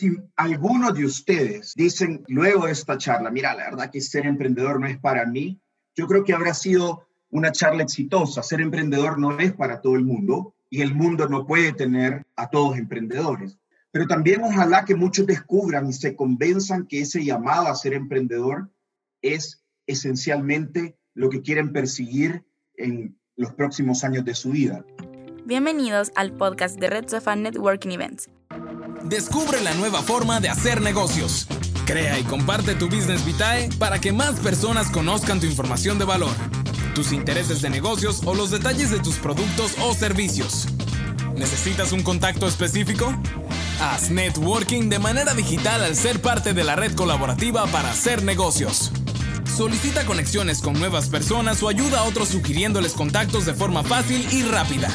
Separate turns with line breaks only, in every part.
Si algunos de ustedes dicen luego de esta charla, mira, la verdad que ser emprendedor no es para mí, yo creo que habrá sido una charla exitosa. Ser emprendedor no es para todo el mundo y el mundo no puede tener a todos emprendedores. Pero también ojalá que muchos descubran y se convenzan que ese llamado a ser emprendedor es esencialmente lo que quieren perseguir en los próximos años de su vida.
Bienvenidos al podcast de Red Sofa Networking Events.
Descubre la nueva forma de hacer negocios. Crea y comparte tu Business Vitae para que más personas conozcan tu información de valor, tus intereses de negocios o los detalles de tus productos o servicios. ¿Necesitas un contacto específico? Haz networking de manera digital al ser parte de la red colaborativa para hacer negocios. Solicita conexiones con nuevas personas o ayuda a otros sugiriéndoles contactos de forma fácil y rápida.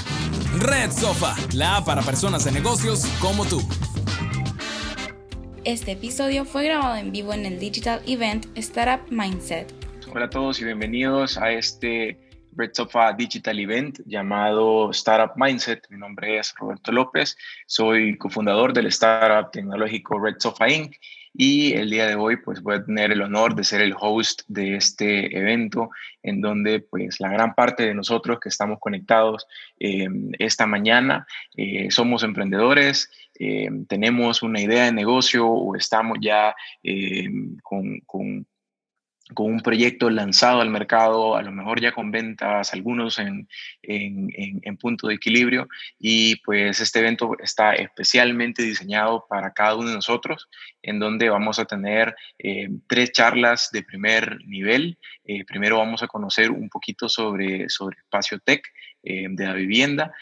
Red Sofa, la app para personas de negocios como tú.
Este episodio fue grabado en vivo en el digital event Startup Mindset.
Hola a todos y bienvenidos a este Red Sofa Digital Event llamado Startup Mindset. Mi nombre es Roberto López, soy cofundador del startup tecnológico Red Sofa Inc. Y el día de hoy pues voy a tener el honor de ser el host de este evento en donde pues la gran parte de nosotros que estamos conectados eh, esta mañana eh, somos emprendedores, eh, tenemos una idea de negocio o estamos ya con, con con un proyecto lanzado al mercado, a lo mejor ya con ventas, algunos en, en, punto de equilibrio. Y pues este evento está especialmente diseñado para cada uno de nosotros, en donde vamos a tener eh, tres charlas de primer nivel. Eh, primero vamos a conocer un poquito sobre, sobre espacio tech. Eh, de la vivienda.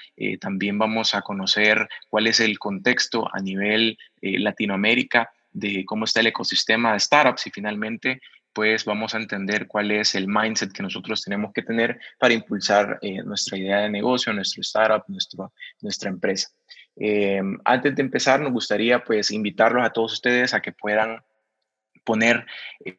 también vamos a conocer cuál es el contexto a nivel Latinoamérica de cómo está el ecosistema de startups y finalmente pues vamos a entender cuál es el mindset que nosotros tenemos que tener para impulsar eh, nuestra idea de negocio, nuestro startup, nuestro, nuestra empresa. Eh, antes de empezar, nos gustaría pues invitarlos a todos ustedes a que puedan poner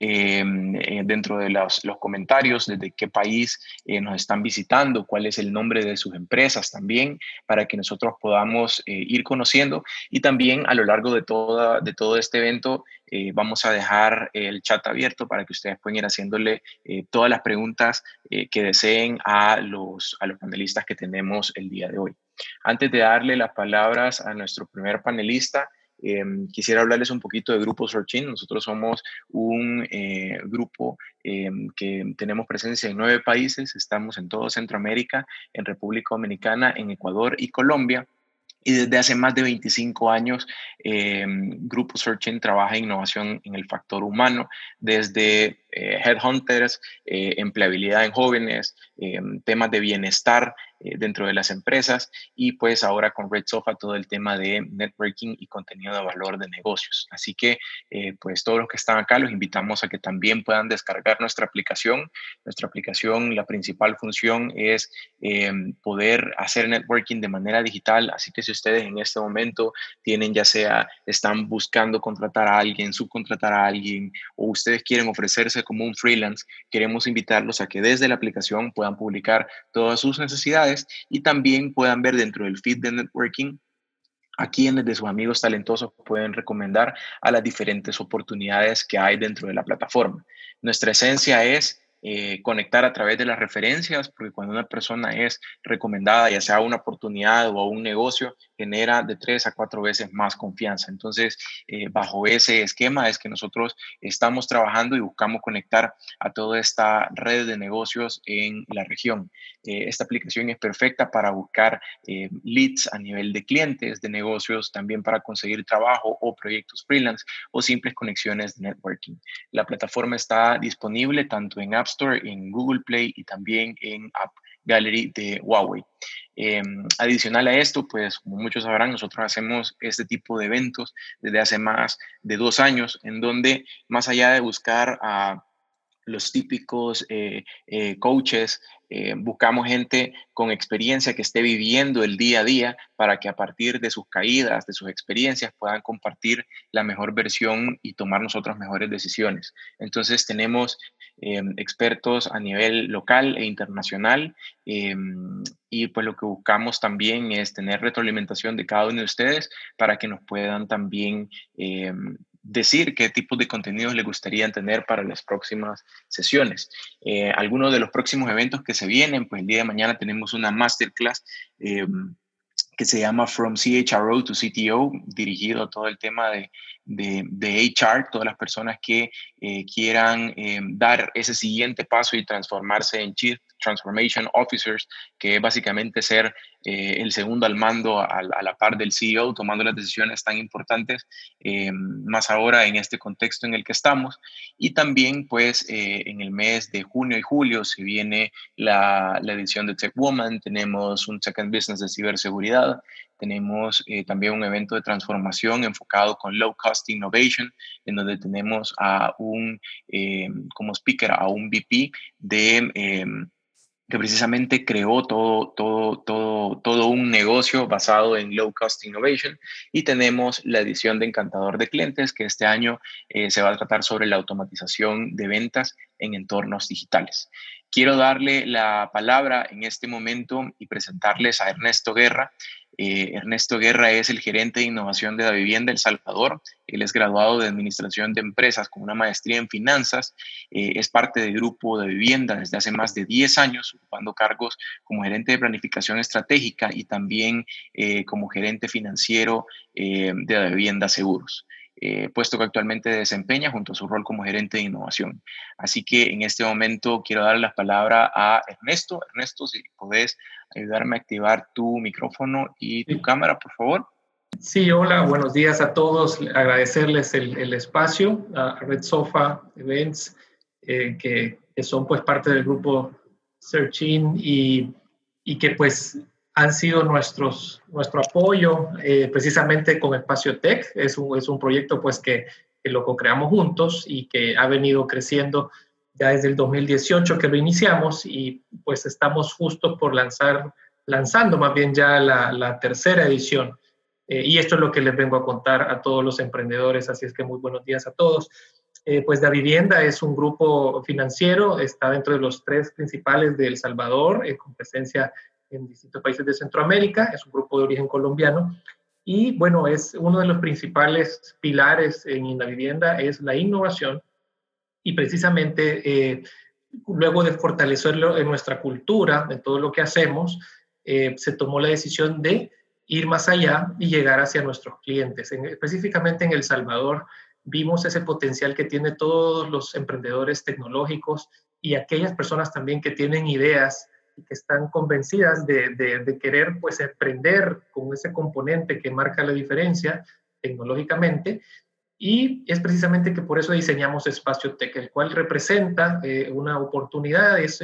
em, eh, dentro de los, comentarios desde qué país eh, nos están visitando, cuál es el nombre de sus empresas también, para que nosotros podamos eh, ir conociendo. Y también a lo largo de, toda, de todo este evento vamos a dejar el chat abierto para que ustedes puedan ir haciéndole todas las preguntas que deseen a los, a los panelistas que tenemos el día de hoy. Antes de darle las palabras a nuestro primer panelista, Em, quisiera hablarles un poquito de Grupo Searching. Nosotros somos un eh, grupo em, que tenemos presencia en nueve países. Estamos en todo Centroamérica, en República Dominicana, en Ecuador y Colombia. Y desde hace más de 25 años, eh, Grupo Searching trabaja en innovación en el factor humano, desde headhunters, empleabilidad en jóvenes, em, temas de bienestar eh, dentro de las empresas y pues ahora con Red Sofa todo el tema de networking y contenido de valor de negocios. Así que eh, pues todos los que están acá los invitamos a que también puedan descargar nuestra aplicación. Nuestra aplicación, la principal función es em, poder hacer networking de manera digital. Así que si ustedes en este momento tienen ya sea, están buscando contratar a alguien, subcontratar a alguien o ustedes quieren ofrecerse como un freelance, queremos invitarlos a que desde la aplicación puedan publicar todas sus necesidades y también puedan ver dentro del feed de networking a quienes de sus amigos talentosos pueden recomendar a las diferentes oportunidades que hay dentro de la plataforma. Nuestra esencia es eh, conectar a través de las referencias, porque cuando una persona es recomendada, ya sea una oportunidad o un negocio, genera de tres a cuatro veces más confianza. Entonces, eh, bajo ese esquema es que nosotros estamos trabajando y buscamos conectar a toda esta red de negocios en la región. Eh, esta aplicación es perfecta para buscar leads a nivel de clientes, de negocios, también para conseguir trabajo o proyectos freelance o simples conexiones de networking. La plataforma está disponible tanto en apps en Google Play y también en App Gallery de Huawei. Em, adicional a esto, pues como muchos sabrán, nosotros hacemos este tipo de eventos desde hace más de dos años, en donde más allá de buscar a los típicos eh, eh, coaches, eh, buscamos gente con experiencia que esté viviendo el día a día para que a partir de sus caídas, de sus experiencias, puedan compartir la mejor versión y tomar nosotros mejores decisiones. Entonces tenemos expertos a nivel local e internacional y pues lo que buscamos también es tener retroalimentación de cada uno de ustedes para que nos puedan también decir qué tipos de contenidos le gustaría tener para las próximas sesiones. Eh, algunos de los próximos eventos que se vienen, pues el día de mañana tenemos una masterclass eh, que se llama From CHRO to CTO, dirigido a todo el tema de, de, HR, todas las personas que eh, quieran dar ese siguiente paso y transformarse en Chief Transformation Officers, que es básicamente ser eh, el segundo al mando a, la par del CEO, tomando las decisiones tan importantes, eh, más ahora en este contexto en el que estamos. Y también, pues, eh, en el mes de junio y julio se viene la, la edición de Tech Woman, tenemos un Second Business de ciberseguridad, tenemos también un evento de transformación enfocado con Low Cost Innovation, en donde tenemos a un, como speaker, a un VP de que precisamente creó todo, todo, todo, todo un negocio basado en low cost innovation. Y tenemos la edición de Encantador de Clientes, que este año eh, se va a tratar sobre la automatización de ventas en entornos digitales. Quiero darle la palabra en este momento y presentarles a Ernesto Guerra. Eh, Ernesto Guerra es el gerente de innovación de la vivienda El Salvador. Él es graduado de Administración de Empresas con una maestría en finanzas. Eh, es parte del grupo de vivienda desde hace más de 10 años, ocupando cargos como gerente de planificación estratégica y también eh, como gerente financiero de la vivienda seguros. Eh, puesto que actualmente desempeña junto a su rol como gerente de innovación. Así que en este momento quiero dar la palabra a Ernesto. Ernesto, si podés ayudarme a activar tu micrófono y tu cámara, por favor.
Sí, hola, buenos días a todos. Agradecerles el, espacio a Red Sofa Events, eh, que, son pues parte del grupo Searching y, y que pues han sido nuestros, nuestro apoyo eh, precisamente con Espacio Tech. Es un, es un proyecto pues que, que lo co-creamos juntos y que ha venido creciendo ya desde el 2018 que lo iniciamos y pues estamos justo por lanzar, lanzando más bien ya la, tercera edición. Eh, y esto es lo que les vengo a contar a todos los emprendedores, así es que muy buenos días a todos. Eh, pues la vivienda es un grupo financiero, está dentro de los tres principales de El Salvador, con presencia en distintos países de Centroamérica, es un grupo de origen colombiano y bueno, es uno de los principales pilares en la vivienda es la innovación y precisamente eh, luego de fortalecerlo en nuestra cultura, en todo lo que hacemos, eh, se tomó la decisión de ir más allá y llegar hacia nuestros clientes. específicamente en El Salvador vimos ese potencial que tienen todos los emprendedores tecnológicos y aquellas personas también que tienen ideas y que están convencidas de, querer pues emprender con ese componente que marca la diferencia tecnológicamente. Y es precisamente que por eso diseñamos Espacio Tech, el cual representa eh, una oportunidad, es,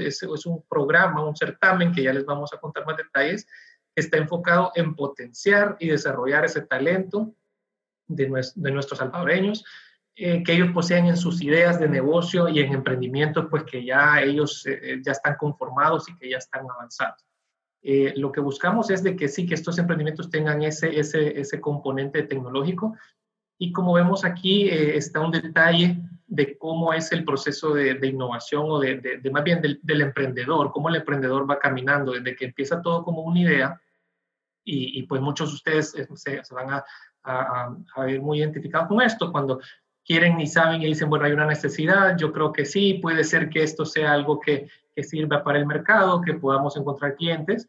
un programa, un certamen que ya les vamos a contar más detalles, que está enfocado en potenciar y desarrollar ese talento de, de nuestros salvadoreños, eh, que ellos poseen en sus ideas de negocio y en emprendimientos, pues que ya ellos eh, ya están conformados y que ya están avanzados. Eh, lo que buscamos es de que sí, que estos emprendimientos tengan ese, ese, ese componente tecnológico. Y como vemos aquí, está un detalle de cómo es el proceso de, de innovación o de, de, más bien del, del, emprendedor, cómo el emprendedor va caminando desde que empieza todo como una idea. Y, y pues muchos de ustedes se, se van a, a, a, ver muy identificados con esto, cuando quieren y saben y dicen, bueno, hay una necesidad, yo creo que sí, puede ser que esto sea algo que, que sirva para el mercado, que podamos encontrar clientes.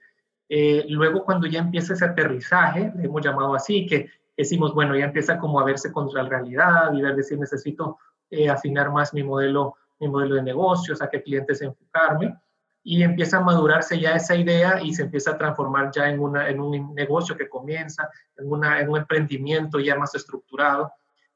Eh, luego, cuando ya empieza ese aterrizaje, le hemos llamado así, que decimos, bueno, ya empieza como a verse contra la realidad y ver, decir, necesito eh, afinar más mi modelo, mi modelo de negocios, a qué clientes enfocarme. Y empieza a madurarse ya esa idea y se empieza a transformar ya en, una, en un negocio que comienza, en, una, en un emprendimiento ya más estructurado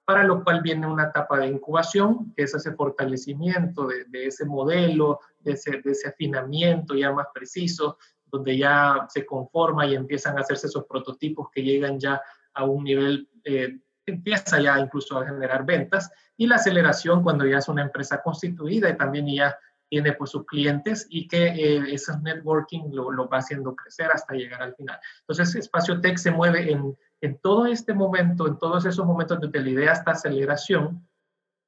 para lo cual viene una etapa de incubación, que es ese fortalecimiento de, ese modelo, de ese, de afinamiento ya más preciso, donde ya se conforma y empiezan a hacerse esos prototipos que llegan ya a un nivel eh, empieza ya incluso a generar ventas y la aceleración cuando ya es una empresa constituida y también ya tiene pues sus clientes y que eh, ese networking lo, lo, va haciendo crecer hasta llegar al final. Entonces, Espacio Tech se mueve en, en todo este momento, en todos esos momentos desde la idea hasta aceleración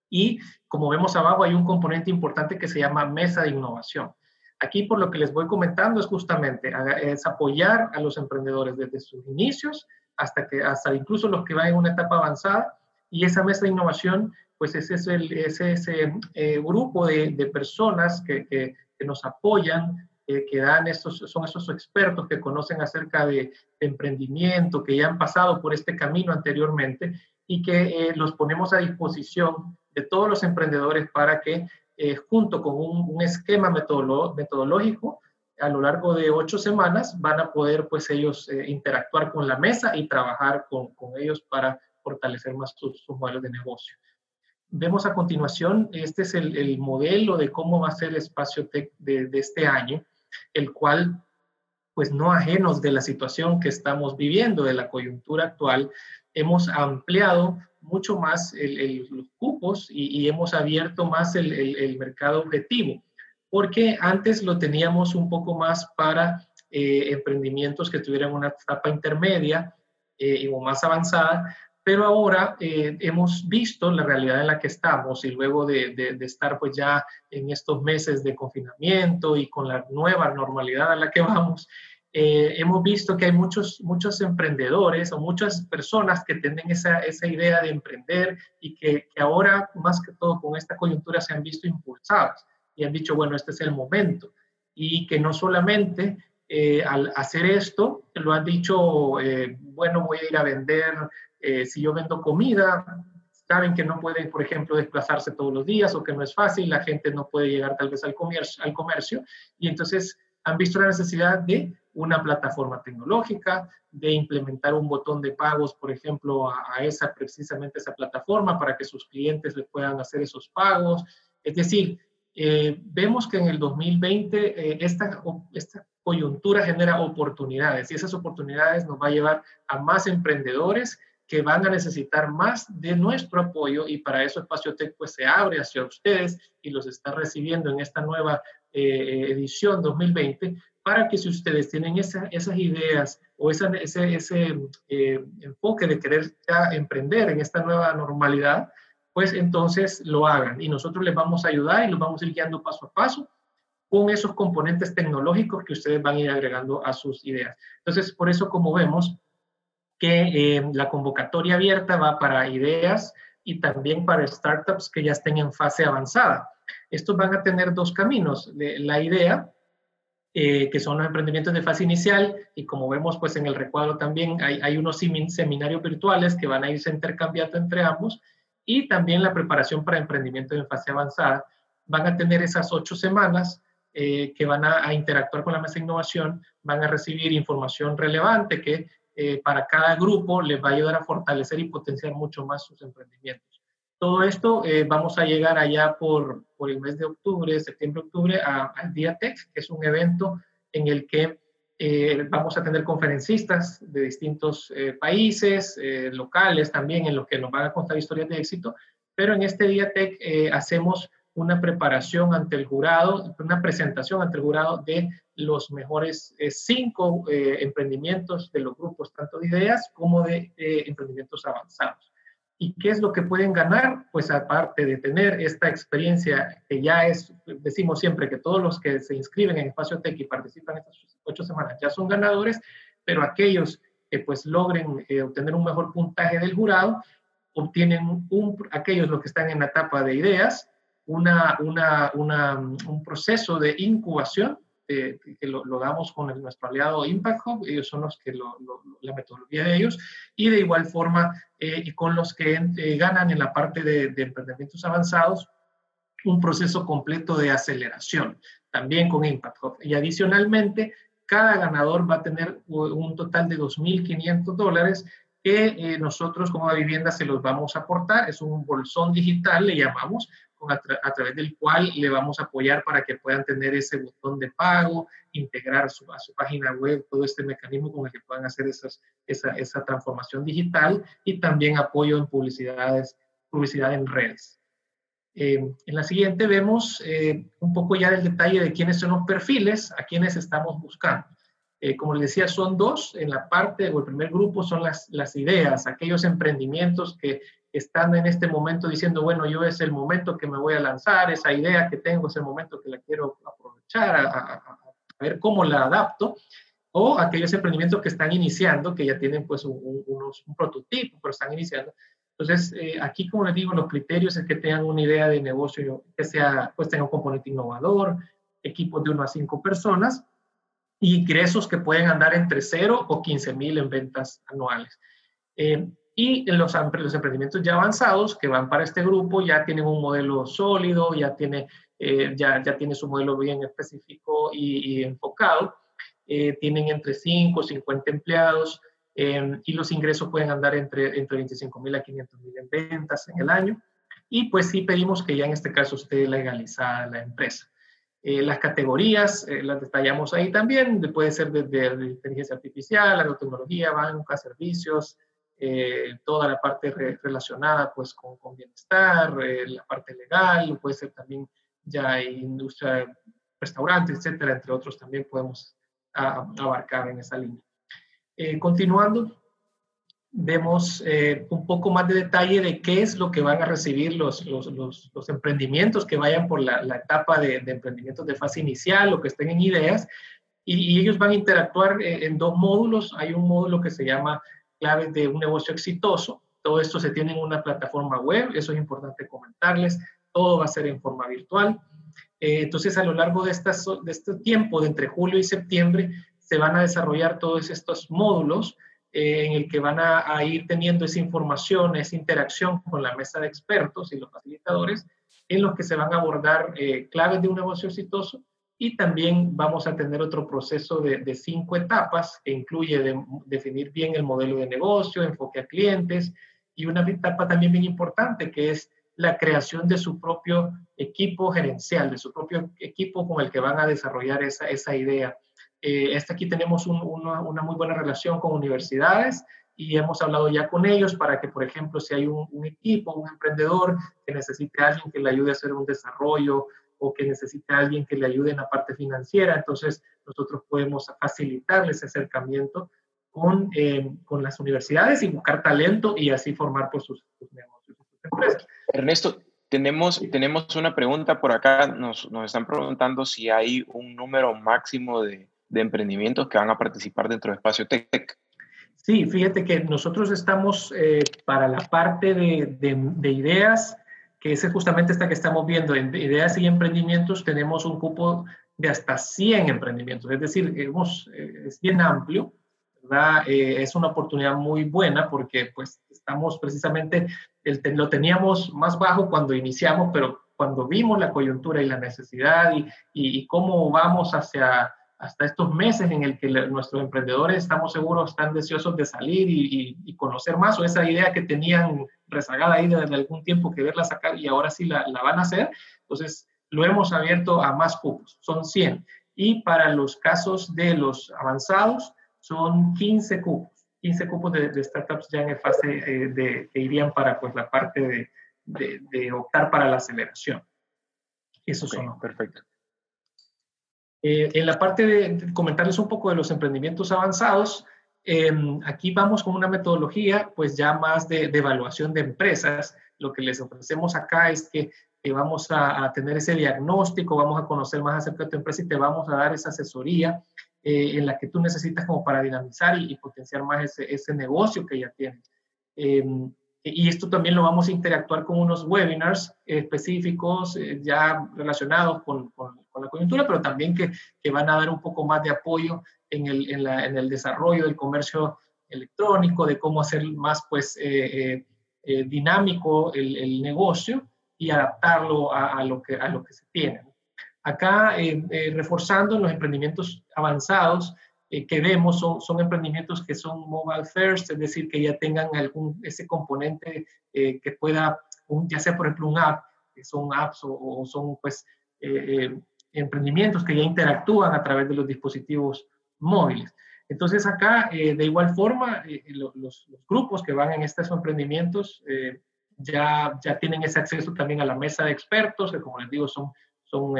y como vemos abajo hay un componente importante que se llama mesa de innovación. Aquí por lo que les voy comentando es justamente es apoyar a los emprendedores desde sus inicios hasta que hasta incluso los que van en una etapa avanzada y esa mesa de innovación pues ese es, ese, eh, grupo de, personas que, que, nos apoyan, eh, que dan estos, son esos expertos que conocen acerca de, de, emprendimiento, que ya han pasado por este camino anteriormente y que eh, los ponemos a disposición de todos los emprendedores para que junto con un, un esquema metodológico a lo largo de ocho semanas van a poder pues ellos interactuar con la mesa y trabajar con, con ellos para fortalecer más sus, sus modelos de negocio. Vemos a continuación, este es el, el, modelo de cómo va a ser el espacio tech de, de, este año, el cual, pues no ajenos de la situación que estamos viviendo, de la coyuntura actual, hemos ampliado mucho más los cupos y, y, hemos abierto más el, mercado objetivo, porque antes lo teníamos un poco más para eh, emprendimientos que tuvieran una etapa intermedia eh, o más avanzada, pero ahora eh, hemos visto la realidad en la que estamos y luego de, de, de, estar pues ya en estos meses de confinamiento y con la nueva normalidad a la que vamos, eh, hemos visto que hay muchos, muchos emprendedores o muchas personas que tienen esa, esa idea de emprender y que, que ahora más que todo con esta coyuntura se han visto impulsados y han dicho, bueno, este es el momento. Y que no solamente eh, al hacer esto, lo han dicho, eh, bueno, voy a ir a vender eh, si yo vendo comida, saben que no pueden, por ejemplo, desplazarse todos los días o que no es fácil, la gente no puede llegar tal vez al comercio, al comercio y entonces han visto la necesidad de una plataforma tecnológica, de implementar un botón de pagos, por ejemplo, a, a esa precisamente esa plataforma para que sus clientes le puedan hacer esos pagos. Es decir, eh, vemos que en el 2020 eh, esta, esta coyuntura genera oportunidades y esas oportunidades nos va a llevar a más emprendedores que van a necesitar más de nuestro apoyo y para eso Espacio Tech pues se abre hacia ustedes y los está recibiendo en esta nueva eh, edición 2020 para que si ustedes tienen esa, esas ideas o esa, ese, ese eh, enfoque de querer ya emprender en esta nueva normalidad, pues entonces lo hagan y nosotros les vamos a ayudar y los vamos a ir guiando paso a paso con esos componentes tecnológicos que ustedes van a ir agregando a sus ideas. Entonces, por eso, como vemos, que eh, la convocatoria abierta va para ideas y también para startups que ya estén en fase avanzada. Estos van a tener dos caminos. La idea, eh, que son los emprendimientos de fase inicial, y como vemos pues en el recuadro también hay, hay unos seminarios virtuales que van a irse intercambiando entre ambos, y también la preparación para emprendimiento en fase avanzada. Van a tener esas ocho semanas eh, que van a, a, interactuar con la mesa de innovación, van a recibir información relevante que eh, para cada grupo les va a ayudar a fortalecer y potenciar mucho más sus emprendimientos. Todo esto eh, vamos a llegar allá por, por el mes de octubre, septiembre-octubre, al Día Tech, que es un evento en el que eh, vamos a tener conferencistas de distintos países, locales también, en los que nos van a contar historias de éxito, pero en este Día Tech hacemos una preparación ante el jurado, una presentación ante el jurado de los mejores eh, cinco eh, emprendimientos de los grupos, tanto de ideas como de eh, emprendimientos avanzados. ¿Y qué es lo que pueden ganar? Pues aparte de tener esta experiencia que ya es, decimos siempre que todos los que se inscriben en Espacio Tech y participan estas ocho semanas ya son ganadores, pero aquellos que pues logren eh, obtener un mejor puntaje del jurado, obtienen un, aquellos los que están en la etapa de ideas, una, una, una, un proceso de incubación eh, que lo, lo, damos con el, nuestro aliado Impact Hub, ellos son los que lo, lo, la metodología de ellos, y de igual forma eh, y con los que eh, ganan en la parte de, de, emprendimientos avanzados un proceso completo de aceleración, también con Impact Hub. Y adicionalmente, cada ganador va a tener un total de 2.500 dólares que eh, nosotros como vivienda se los vamos a aportar, es un bolsón digital, le llamamos, a, través del cual le vamos a apoyar para que puedan tener ese botón de pago, integrar a su, página web todo este mecanismo con el que puedan hacer esa, esa transformación digital y también apoyo en publicidades, publicidad en redes. Eh, en la siguiente vemos eh, un poco ya del detalle de quiénes son los perfiles, a quienes estamos buscando. Eh, como les decía, son dos. En la parte o el primer grupo son las, las ideas, aquellos emprendimientos que están en este momento diciendo, bueno, yo es el momento que me voy a lanzar, esa idea que tengo es el momento que la quiero aprovechar, a, ver cómo la adapto, o aquellos emprendimientos que están iniciando, que ya tienen pues un, un prototipo, pero están iniciando. Entonces, eh, aquí, como les digo, los criterios es que tengan una idea de negocio que sea, pues tenga un componente innovador, equipos de 1 a 5 personas, y ingresos que pueden andar entre 0 o 15 mil en ventas anuales. Eh, y los, los emprendimientos ya avanzados que van para este grupo ya tienen un modelo sólido, ya tiene, eh, ya, ya tiene su modelo bien específico y, enfocado. Eh, tienen entre 5 o 50 empleados em, y los ingresos pueden andar entre, entre 25 mil a 500 mil en ventas en el año. Y pues sí pedimos que ya en este caso esté legalizada la empresa. Eh, las categorías las detallamos ahí también, puede ser desde inteligencia artificial, agrotecnología, banca, servicios, eh, toda la parte relacionada pues con, bienestar, eh, la parte legal, puede ser también ya industria, restaurantes, etcétera, entre otros también podemos abarcar en esa línea. Eh, continuando, vemos un poco más de detalle de qué es lo que van a recibir los, los, los, emprendimientos que vayan por la, etapa de, de, emprendimientos de fase inicial o que estén en ideas y ellos van a interactuar en dos módulos. Hay un módulo que se llama claves de un negocio exitoso. Todo esto se tiene en una plataforma web, eso es importante comentarles. Todo va a ser en forma virtual. Eh, entonces, a lo largo de, estas, de este tiempo, de entre julio y septiembre, se van a desarrollar todos estos módulos eh, en el que van a, ir teniendo esa información, esa interacción con la mesa de expertos y los facilitadores, en los que se van a abordar eh, claves de un negocio exitoso y también vamos a tener otro proceso de, cinco etapas que incluye definir bien el modelo de negocio, enfoque a clientes y una etapa también bien importante que es la creación de su propio equipo gerencial, de su propio equipo con el que van a desarrollar esa, esa idea. Eh, este aquí tenemos una, una, muy buena relación con universidades y hemos hablado ya con ellos para que, por ejemplo, si hay un, un equipo, un emprendedor que necesite a alguien que le ayude a hacer un desarrollo o que necesita alguien que le ayude en la parte financiera. Entonces, nosotros podemos facilitarles ese acercamiento con, eh, con las universidades y buscar talento y así formar por sus, negocios, sus empresas.
Ernesto, tenemos, tenemos una pregunta por acá. Nos, nos están preguntando si hay un número máximo de, de emprendimientos que van a participar dentro de Espacio Tech.
Sí, fíjate que nosotros estamos eh, para la parte de, de, de ideas que es justamente esta que estamos viendo, en ideas y emprendimientos, tenemos un cupo de hasta 100 emprendimientos, es decir, hemos, eh, es bien amplio. Eh, es una oportunidad muy buena porque pues estamos precisamente, el, lo teníamos más bajo cuando iniciamos, pero cuando vimos la coyuntura y la necesidad y, y, cómo vamos hacia hasta estos meses en el que nuestros emprendedores estamos seguros están deseosos de salir y, y, conocer más o esa idea que tenían rezagada ahí desde algún tiempo que verla sacar y ahora sí la, van a hacer. Entonces, lo hemos abierto a más cupos, son 100. Y para los casos de los avanzados, son 15 cupos, 15 cupos de, startups ya en fase eh, de, que irían para pues, la parte de, de optar para la aceleración.
Eso son. Perfecto.
Eh, en la parte de comentarles un poco de los emprendimientos avanzados, Em, aquí vamos con una metodología pues ya más de, evaluación de empresas. Lo que les ofrecemos acá es que, vamos a, tener ese diagnóstico, vamos a conocer más acerca de tu empresa y te vamos a dar esa asesoría eh, en la que tú necesitas como para dinamizar y, potenciar más ese, ese, negocio que ya tienes. Em, y esto también lo vamos a interactuar con unos webinars específicos eh, ya relacionados con, con, la coyuntura, pero también que, que, van a dar un poco más de apoyo en el, en, la, en el desarrollo del comercio electrónico, de cómo hacer más pues, eh, eh, dinámico el, el, negocio y adaptarlo a, a, lo, que, a lo que se tiene. Acá, reforzando en los emprendimientos avanzados, eh, que vemos son, son, emprendimientos que son mobile first, es decir, que ya tengan algún, ese componente eh, que pueda, un, ya sea por ejemplo un app, que son apps o, son pues emprendimientos que ya interactúan a través de los dispositivos móviles. Entonces acá, de igual forma, los, los, grupos que van en estos emprendimientos ya, ya tienen ese acceso también a la mesa de expertos, que como les digo, son, son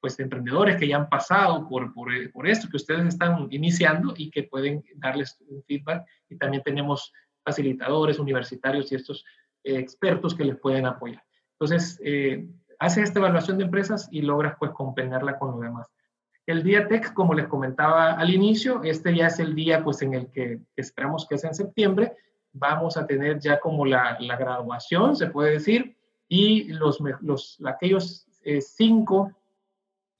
pues, emprendedores que ya han pasado por, por, por, esto que ustedes están iniciando y que pueden darles un feedback. Y también tenemos facilitadores universitarios y estos eh, expertos que les pueden apoyar. Entonces, eh, hace esta evaluación de empresas y logras pues comprenderla con lo demás. El día TEC, como les comentaba al inicio, este ya es el día pues en el que esperamos que sea en septiembre, vamos a tener ya como la, la graduación, se puede decir, y los, los aquellos eh, cinco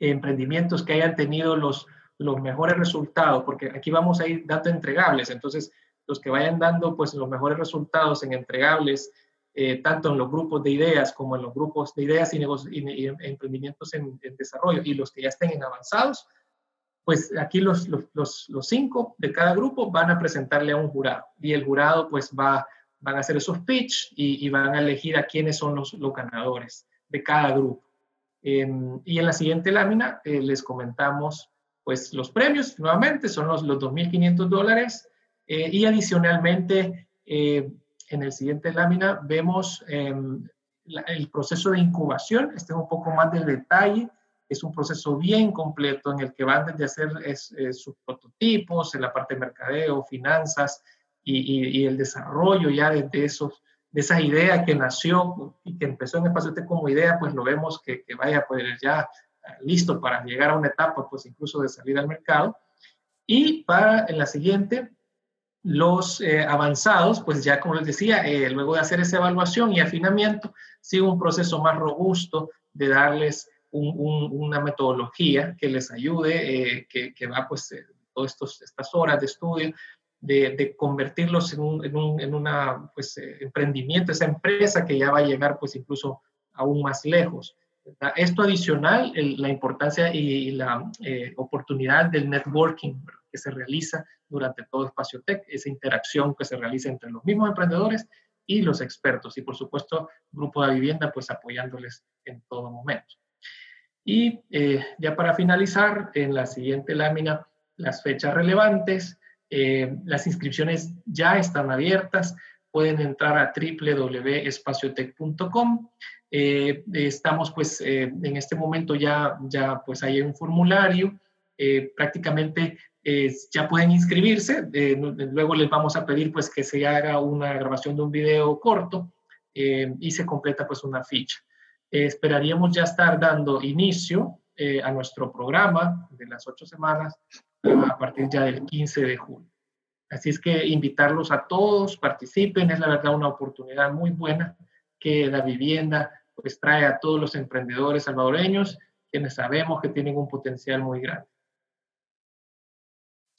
emprendimientos que hayan tenido los, los mejores resultados, porque aquí vamos a ir dando entregables, entonces los que vayan dando pues los mejores resultados en entregables, eh, tanto en los grupos de ideas como en los grupos de ideas y, y, emprendimientos en, desarrollo y los que ya estén en avanzados, pues aquí los, los, los, cinco de cada grupo van a presentarle a un jurado y el jurado pues va, van a hacer esos pitch y, van a elegir a quiénes son los, ganadores de cada grupo. Em, y en la siguiente lámina eh, les comentamos pues los premios, nuevamente son los, los 2.500 dólares eh, y adicionalmente en el siguiente lámina vemos em, el proceso de incubación, este es un poco más de detalle, es un proceso bien completo en el que van desde hacer sus prototipos, en la parte de mercadeo, finanzas y, y el desarrollo ya desde esos de esa idea que nació y que empezó en Espacio T como idea, pues lo vemos que, que vaya pues ya listo para llegar a una etapa, pues incluso de salir al mercado. Y para en la siguiente, los eh, avanzados, pues ya como les decía, eh, luego de hacer esa evaluación y afinamiento, sigue un proceso más robusto de darles una metodología que les ayude, eh, que, va pues todas estas horas de estudio de, convertirlos en un, en un en una, pues, emprendimiento, esa empresa que ya va a llegar pues incluso aún más lejos. Esto adicional, la importancia y la eh, oportunidad del networking que se realiza durante todo Espacio Tech, esa interacción que se realiza entre los mismos emprendedores y los expertos y por supuesto Grupo de Vivienda pues apoyándoles en todo momento. Y eh, ya para finalizar, en la siguiente lámina, las fechas relevantes, eh, las inscripciones ya están abiertas. Pueden entrar a www.espaciotech.com. Eh, estamos pues eh, en este momento ya, ya pues hay un formulario. prácticamente ya pueden inscribirse. luego les vamos a pedir pues que se haga una grabación de un video corto y se completa pues una ficha. esperaríamos ya estar dando inicio a nuestro programa de las ocho semanas a partir ya del 15 de julio. Así es que invitarlos a todos, participen, es la verdad una oportunidad muy buena que la vivienda pues trae a todos los emprendedores salvadoreños, quienes sabemos que tienen un potencial muy grande.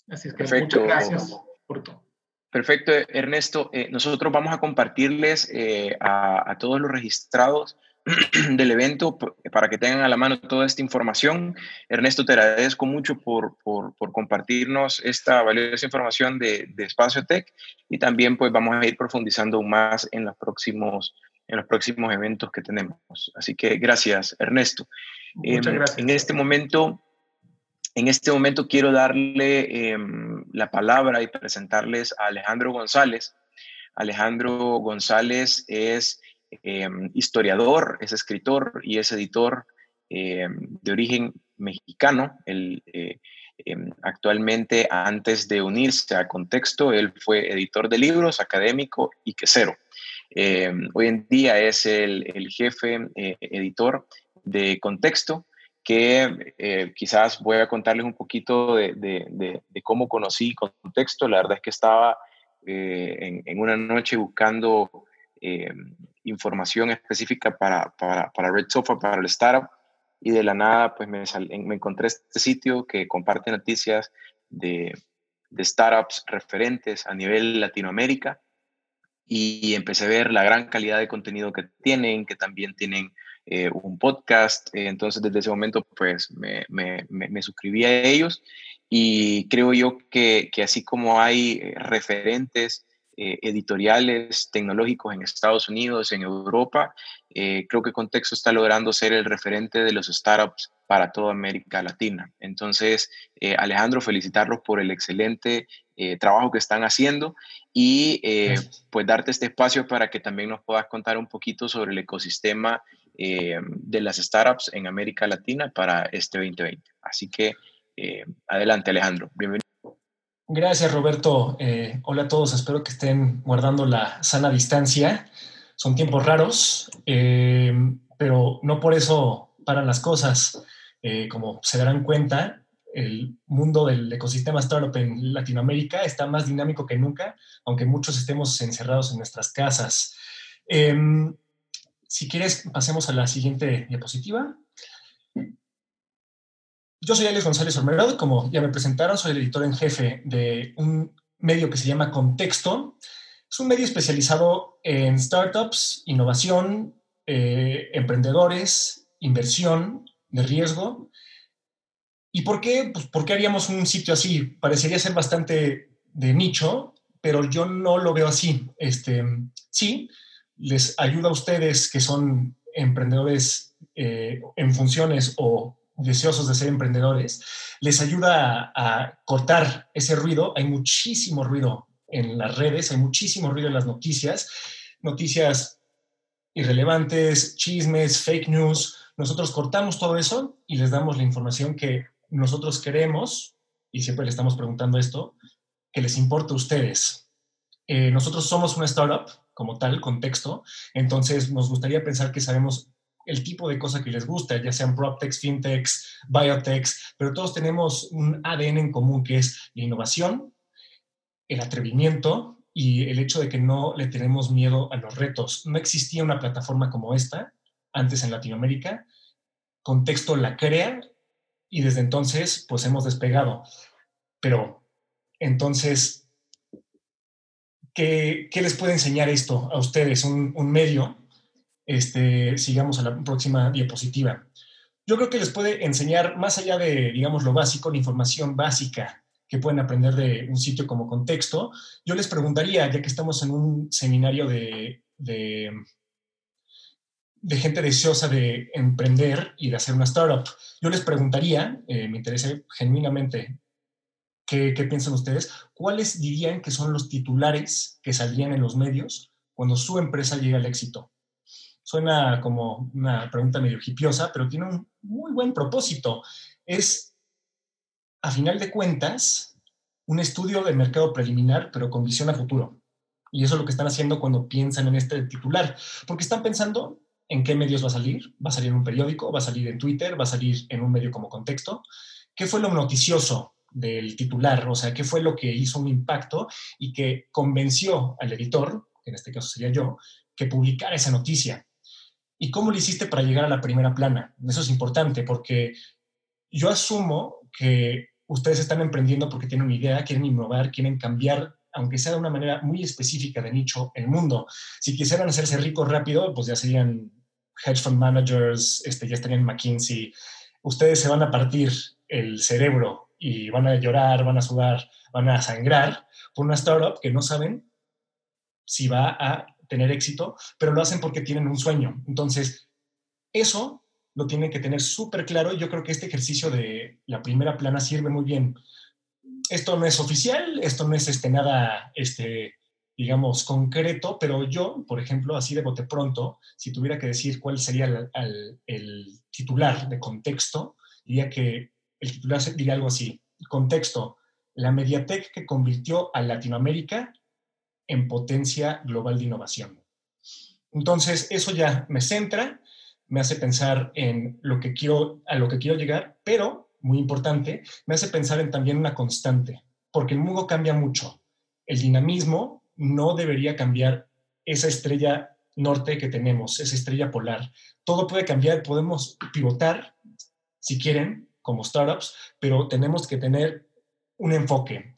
Así es que muchas gracias por todo.
Perfecto, Ernesto. Eh, nosotros vamos a compartirles eh, a, a, todos los registrados del evento para que tengan a la mano toda esta información. Ernesto, te agradezco mucho por, por, por compartirnos esta valiosa información de, de, Espacio Tech y también pues vamos a ir profundizando más en los próximos, en los próximos eventos que tenemos. Así que gracias, Ernesto.
Muchas em, gracias.
En este momento... En este momento quiero darle eh, la palabra y presentarles a Alejandro González. Alejandro González es Em, historiador, es escritor y es editor em, de origen mexicano. Eh, em, actualmente, antes de unirse a Contexto, él fue editor de libros, académico y quesero. hoy en día es el, jefe eh, editor de Contexto, que eh, quizás voy a contarles un poquito de, cómo conocí Contexto. La verdad es que estaba en, en, una noche buscando información específica para, para, para, Red Sofa, para el startup, y de la nada pues me, me encontré este sitio que comparte noticias de, de, startups referentes a nivel Latinoamérica y empecé a ver la gran calidad de contenido que tienen, que también tienen eh, un podcast, entonces desde ese momento pues me, me, me, suscribí a ellos y creo yo que, que así como hay eh, referentes eh, editoriales tecnológicos en Estados Unidos, en Europa. Eh, creo que Contexto está logrando ser el referente de los startups para toda América Latina. Entonces, Alejandro, felicitarlos por el excelente trabajo que están haciendo y pues darte este espacio para que también nos puedas contar un poquito sobre el ecosistema de las startups en América Latina para este 2020. Así que adelante, Alejandro. Bienvenido.
Gracias, Roberto. Eh, hola a todos. Espero que estén guardando la sana distancia. Son tiempos raros, eh, pero no por eso paran las cosas. Eh, como se darán cuenta, el mundo del ecosistema startup en Latinoamérica está más dinámico que nunca, aunque muchos estemos encerrados en nuestras casas. Em, si quieres, pasemos a la siguiente diapositiva. Yo soy Alex González Ormerado, como ya me presentaron, soy el editor en jefe de un medio que se llama Contexto. Es un medio especializado en startups, innovación, eh, emprendedores, inversión de riesgo. ¿Y por qué? Pues, ¿Por qué haríamos un sitio así? Parecería ser bastante de nicho, pero yo no lo veo así. Este, sí, les ayuda a ustedes que son emprendedores eh, en funciones o deseosos de ser emprendedores, les ayuda a, cortar ese ruido. Hay muchísimo ruido en las redes, hay muchísimo ruido en las noticias, noticias irrelevantes, chismes, fake news. Nosotros cortamos todo eso y les damos la información que nosotros queremos, y siempre le estamos preguntando esto, que les importa a ustedes. Eh, nosotros somos una startup como tal, contexto, entonces nos gustaría pensar que sabemos el tipo de cosa que les gusta, ya sean PropTechs, FinTechs, Biotechs, pero todos tenemos un ADN en común que es la innovación, el atrevimiento y el hecho de que no le tenemos miedo a los retos. No existía una plataforma como esta antes en Latinoamérica. Contexto la crea y desde entonces pues hemos despegado. Pero entonces, ¿qué, les puede enseñar esto a ustedes? Un, un medio este, sigamos a la próxima diapositiva. Yo creo que les puede enseñar, más allá de, digamos, lo básico, la información básica que pueden aprender de un sitio como contexto, yo les preguntaría, ya que estamos en un seminario de, gente deseosa de emprender y de hacer una startup, yo les preguntaría, eh, me interesa genuinamente ¿qué, qué piensan ustedes, cuáles dirían que son los titulares que saldrían en los medios cuando su empresa llega al éxito. Suena como una pregunta medio hipiosa, pero tiene un muy buen propósito. Es, a final de cuentas, un estudio de mercado preliminar, pero con visión a futuro. Y eso es lo que están haciendo cuando piensan en este titular, porque están pensando en qué medios va a salir. Va a salir en un periódico, va a salir en Twitter, va a salir en un medio como contexto. ¿Qué fue lo noticioso del titular? O sea, ¿qué fue lo que hizo un impacto y que convenció al editor, que en este caso sería yo, que publicara esa noticia? ¿Y cómo lo hiciste para llegar a la primera plana? Eso es importante porque yo asumo que ustedes están emprendiendo porque tienen una idea, quieren innovar, quieren cambiar, aunque sea de una manera muy específica de nicho, el mundo. Si quisieran hacerse ricos rápido, pues ya serían hedge fund managers, este, ya estarían en McKinsey. Ustedes se van a partir el cerebro y van a llorar, van a sudar, van a sangrar por una startup que no saben si va a tener éxito, pero lo hacen porque tienen un sueño. Entonces, eso lo tienen que tener súper claro yo creo que este ejercicio de la primera plana sirve muy bien. Esto no es oficial, esto no es este, nada, este, digamos, concreto, pero yo, por ejemplo, así de bote pronto, si tuviera que decir cuál sería el, el titular de contexto, diría que el titular diría algo así, contexto, la Mediatek que convirtió a Latinoamérica en potencia global de innovación. Entonces, eso ya me centra, me hace pensar en lo que quiero, a lo que quiero llegar, pero, muy importante, me hace pensar en también una constante, porque el mundo cambia mucho. El dinamismo no debería cambiar esa estrella norte que tenemos, esa estrella polar. Todo puede cambiar, podemos pivotar, si quieren, como startups, pero tenemos que tener un enfoque.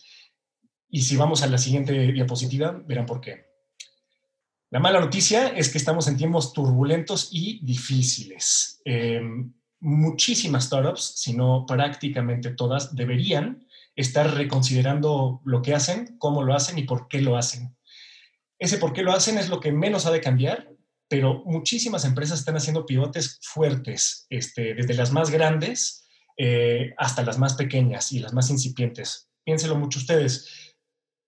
Y si vamos a la siguiente diapositiva, verán por qué. La mala noticia es que estamos en tiempos turbulentos y difíciles. Eh, muchísimas startups, si no prácticamente todas, deberían estar reconsiderando lo que hacen, cómo lo hacen y por qué lo hacen. Ese por qué lo hacen es lo que menos ha de cambiar, pero muchísimas empresas están haciendo pivotes fuertes, este, desde las más grandes eh, hasta las más pequeñas y las más incipientes. Piénselo mucho ustedes,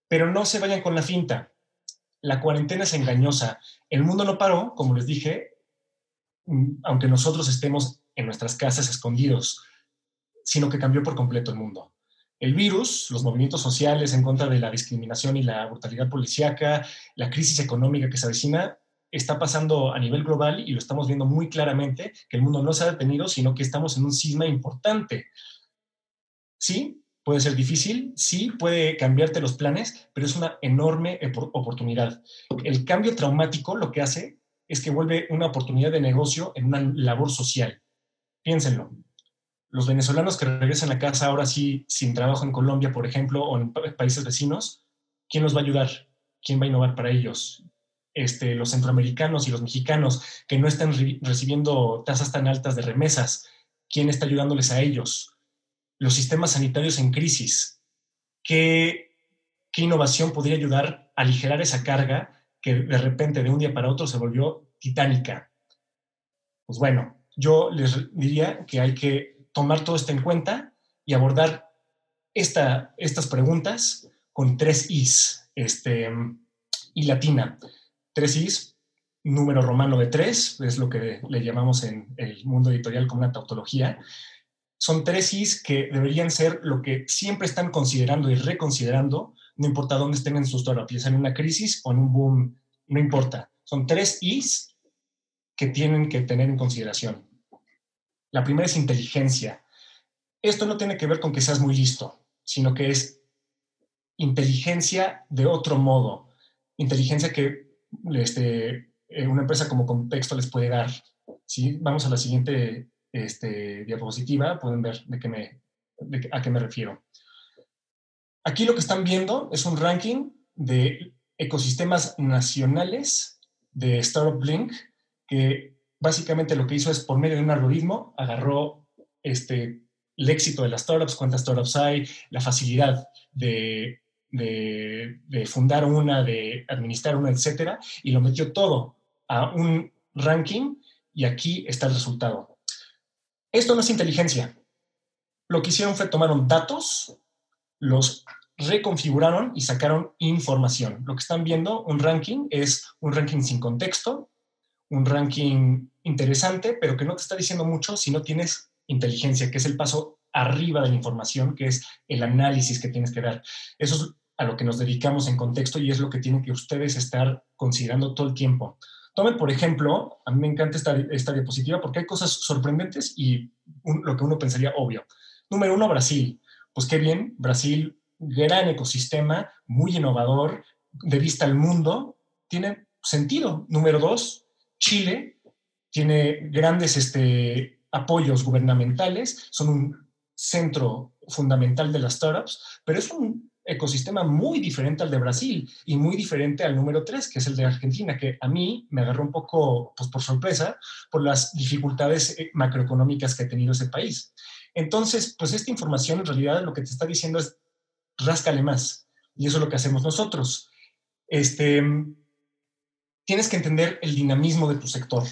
pero no se vayan con la finta. La cuarentena es engañosa. El mundo no paró, como les dije, mm, aunque nosotros estemos en nuestras casas escondidos, sino que cambió por completo el mundo. El virus, los movimientos sociales en contra de la discriminación y la brutalidad policíaca, la crisis económica que se avecina, está pasando a nivel global y lo estamos viendo muy claramente, que el mundo no se ha detenido, sino que estamos en un cisma importante. Sí, puede ser difícil, sí, puede cambiarte los planes, pero es una enorme oportunidad. El cambio traumático lo que hace es que vuelve una oportunidad de negocio en una labor social. Piénsenlo. Los venezolanos que regresan a casa ahora sí sin trabajo en Colombia, por ejemplo, o en países vecinos, ¿quién los va a ayudar? ¿Quién va a innovar para ellos? Este, los centroamericanos y los mexicanos que no están recibiendo tasas tan altas de remesas, ¿quién está ayudándoles a ellos? Los sistemas sanitarios en crisis, ¿qué, qué innovación podría ayudar a aligerar esa carga que de repente de un día para otro se volvió titánica? Pues bueno, yo les diría que hay que tomar todo esto en cuenta y abordar esta, estas preguntas con tres Is este, y latina. Tres Is, número romano de tres, es lo que le llamamos en el mundo editorial como una tautología. Son tres Is que deberían ser lo que siempre están considerando y reconsiderando, no importa dónde estén en su historia, en una crisis o en un boom, no importa. Son tres Is que tienen que tener en consideración. La primera es inteligencia. Esto no tiene que ver con que seas muy listo, sino que es inteligencia de otro modo. Inteligencia que este, eh, una empresa como Contexto les puede dar. ¿sí? Vamos a la siguiente este, diapositiva, pueden ver de qué me, a qué me refiero. Aquí lo que están viendo es un ranking de ecosistemas nacionales de Startup Link, que básicamente lo que hizo es, por medio de un algoritmo, agarró este, el éxito de las startups, cuántas startups hay, la facilidad de de, fundar una, de administrar una, etcétera, y lo metió todo a un ranking y aquí está el resultado. Esto no es inteligencia. Lo que hicieron fue tomaron datos, los reconfiguraron y sacaron información. Lo que están viendo, un ranking, es un ranking sin contexto, un ranking interesante, pero que no te está diciendo mucho si no tienes inteligencia, que es el paso arriba de la información, que es el análisis que tienes que dar. Eso es a lo que nos dedicamos en contexto y es lo que tienen que ustedes estar considerando todo el tiempo. Tomen, por ejemplo, a mí me encanta esta, esta diapositiva porque hay cosas sorprendentes y lo que uno pensaría obvio. Número uno, Brasil. Pues qué bien, Brasil, gran ecosistema, muy innovador, de vista al mundo, tiene sentido. Número dos, Chile tiene grandes este, apoyos gubernamentales, son un centro fundamental de las startups, pero es un ecosistema muy diferente al de Brasil y muy diferente al número 3, que es el de Argentina, que a mí me agarró un poco pues, por sorpresa por las dificultades eh, macroeconómicas que ha tenido ese país. Entonces, pues esta información en realidad lo que te está diciendo es ráscale más. Y eso es lo que hacemos nosotros. Este, tienes que entender el dinamismo de tu sector.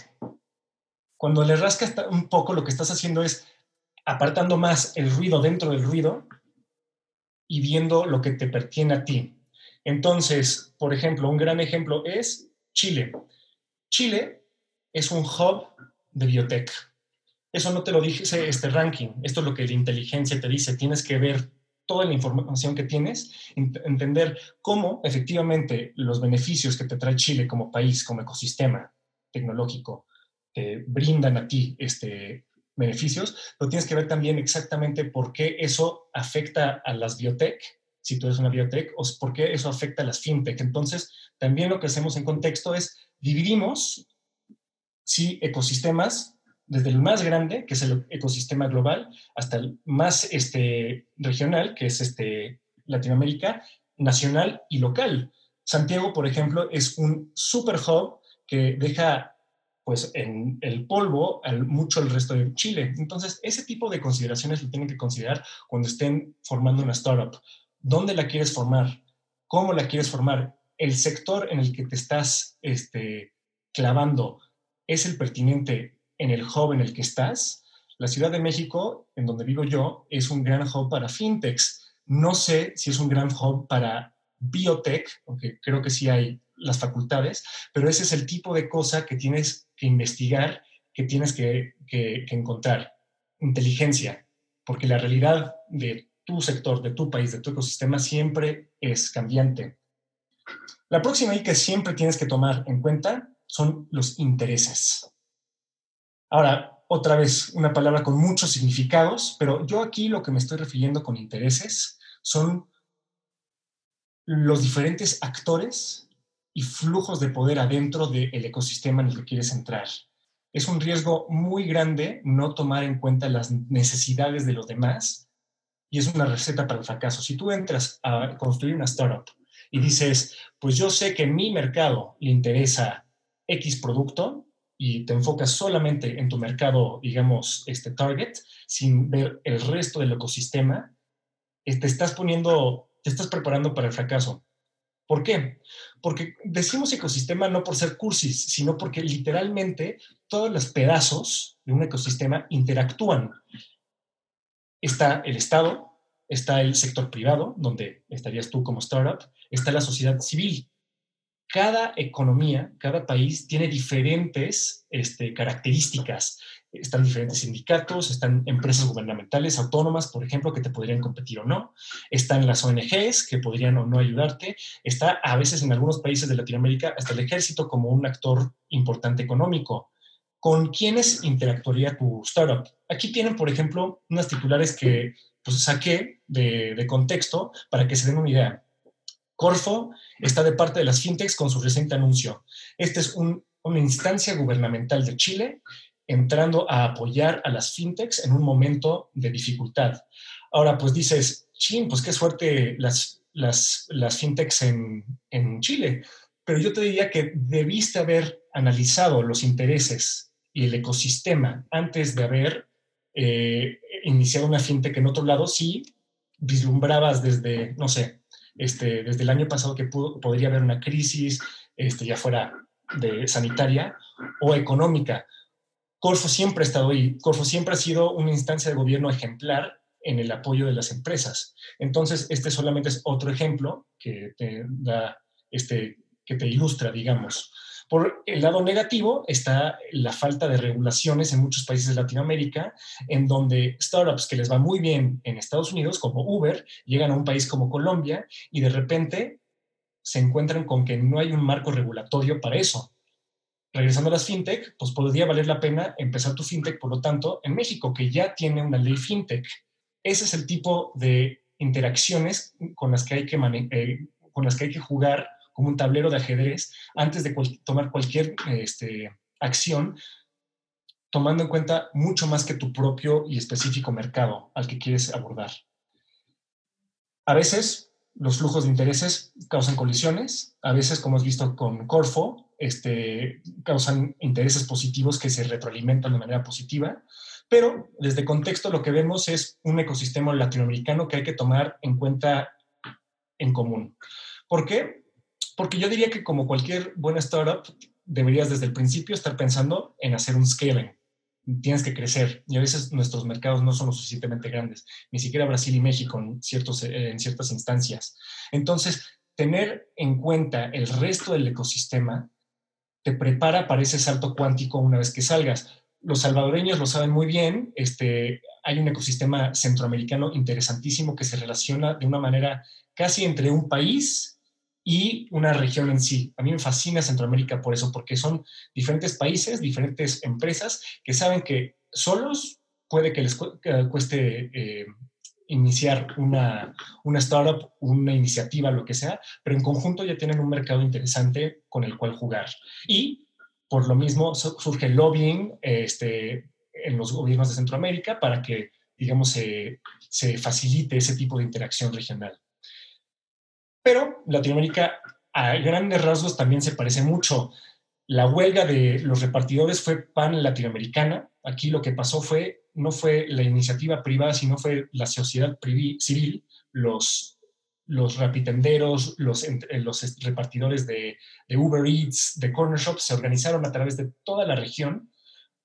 Cuando le rascas un poco, lo que estás haciendo es apartando más el ruido dentro del ruido y viendo lo que te pertiene a ti. Entonces, por ejemplo, un gran ejemplo es Chile. Chile es un hub de biotech. Eso no te lo dice este ranking, esto es lo que la inteligencia te dice. Tienes que ver toda la información que tienes, entender cómo efectivamente los beneficios que te trae Chile como país, como ecosistema tecnológico, te brindan a ti este, beneficios, pero tienes que ver también exactamente por qué eso afecta a las biotech, si tú eres una biotech, o por qué eso afecta a las fintech. Entonces, también lo que hacemos en contexto es dividimos sí, ecosistemas desde el más grande, que es el ecosistema global, hasta el más este, regional, que es este, Latinoamérica, nacional y local. Santiago, por ejemplo, es un super hub que deja pues en el polvo al, mucho el resto de Chile. Entonces, ese tipo de consideraciones lo tienen que considerar cuando estén formando una startup. ¿Dónde la quieres formar? ¿Cómo la quieres formar? el sector en el que te estás este, clavando es el pertinente en el hub en el que estás, la Ciudad de México, en donde vivo yo, es un gran hub para fintechs. No sé si es un gran hub para biotech, aunque creo que sí hay las facultades, pero ese es el tipo de cosa que tienes que investigar, que tienes que, que encontrar. Inteligencia, porque la realidad de tu sector, de tu país, de tu ecosistema siempre es cambiante. La próxima y que siempre tienes que tomar en cuenta son los intereses. Ahora, otra vez, una palabra con muchos significados, pero yo aquí lo que me estoy refiriendo con intereses son los diferentes actores y flujos de poder adentro del ecosistema en el que quieres entrar. Es un riesgo muy grande no tomar en cuenta las necesidades de los demás y es una receta para el fracaso. Si tú entras a construir una startup y dices, pues yo sé que mi mercado le interesa X producto y te enfocas solamente en tu mercado, digamos, este target, sin ver el resto del ecosistema, te estás poniendo, te estás preparando para el fracaso. ¿Por qué? Porque decimos ecosistema no por ser cursis, sino porque literalmente todos los pedazos de un ecosistema interactúan. Está el Estado, está el sector privado, donde estarías tú como startup, está la sociedad civil, cada economía, cada país tiene diferentes este, características. Están diferentes sindicatos, están empresas gubernamentales autónomas, por ejemplo, que te podrían competir o no. Están las ONGs que podrían o no ayudarte. Está a veces en algunos países de Latinoamérica hasta el ejército como un actor importante económico. ¿Con quiénes interactuaría tu startup? Aquí tienen, por ejemplo, unas titulares que pues, saqué de, de contexto para que se den una idea. Corfo está de parte de las fintechs con su reciente anuncio. Esta es una instancia gubernamental de Chile entrando a apoyar a las fintechs en un momento de dificultad. Ahora, pues dices, chin, pues qué suerte las, las, las fintechs en, en Chile, pero yo te diría que debiste haber analizado los intereses y el ecosistema antes de haber eh, iniciado una fintech en otro lado, si vislumbrabas desde, no sé, este, desde el año pasado que podría haber una crisis, este, ya fuera de sanitaria o económica. Corfo siempre ha estado ahí. Corfo siempre ha sido una instancia de gobierno ejemplar en el apoyo de las empresas. Entonces, este solamente es otro ejemplo que te da, este, que te ilustra, digamos, por el lado negativo está la falta de regulaciones en muchos países de Latinoamérica, en donde startups que les va muy bien en Estados Unidos, como Uber, llegan a un país como Colombia y de repente se encuentran con que no hay un marco regulatorio para eso. Regresando a las fintech, pues podría valer la pena empezar tu fintech, por lo tanto, en México, que ya tiene una ley fintech. Ese es el tipo de interacciones con las que hay que, eh, con las que, hay que jugar como un tablero de ajedrez antes de tomar cualquier este, acción, tomando en cuenta mucho más que tu propio y específico mercado al que quieres abordar. A veces los flujos de intereses causan colisiones, a veces, como has visto con Corfo, este, causan intereses positivos que se retroalimentan de manera positiva, pero desde contexto lo que vemos es un ecosistema latinoamericano que hay que tomar en cuenta en común. ¿Por qué? Porque yo diría que como cualquier buena startup, deberías desde el principio estar pensando en hacer un scaling. Tienes que crecer y a veces nuestros mercados no son lo suficientemente grandes, ni siquiera Brasil y México en, ciertas instancias. Entonces, tener en cuenta el resto del ecosistema te prepara para ese salto cuántico una vez que salgas. Los salvadoreños lo saben muy bien, este, hay un ecosistema centroamericano interesantísimo que se relaciona de una manera casi entre un país y una región en sí. A mí me fascina Centroamérica por eso, porque son diferentes países, diferentes empresas que saben que solos puede que les cueste eh, iniciar una, una, startup, una iniciativa, lo que sea, pero en conjunto ya tienen un mercado interesante con el cual jugar. Y por lo mismo surge lobbying este, en los gobiernos de Centroamérica para que, digamos, se, se facilite ese tipo de interacción regional. Pero Latinoamérica a grandes rasgos también se parece mucho. La huelga de los repartidores fue pan latinoamericana. Aquí lo que pasó fue, no fue la iniciativa privada, sino fue la sociedad civil, los, los rapitenderos, los, eh, los repartidores de, de, Uber Eats, de Corner Shops, se organizaron a través de toda la región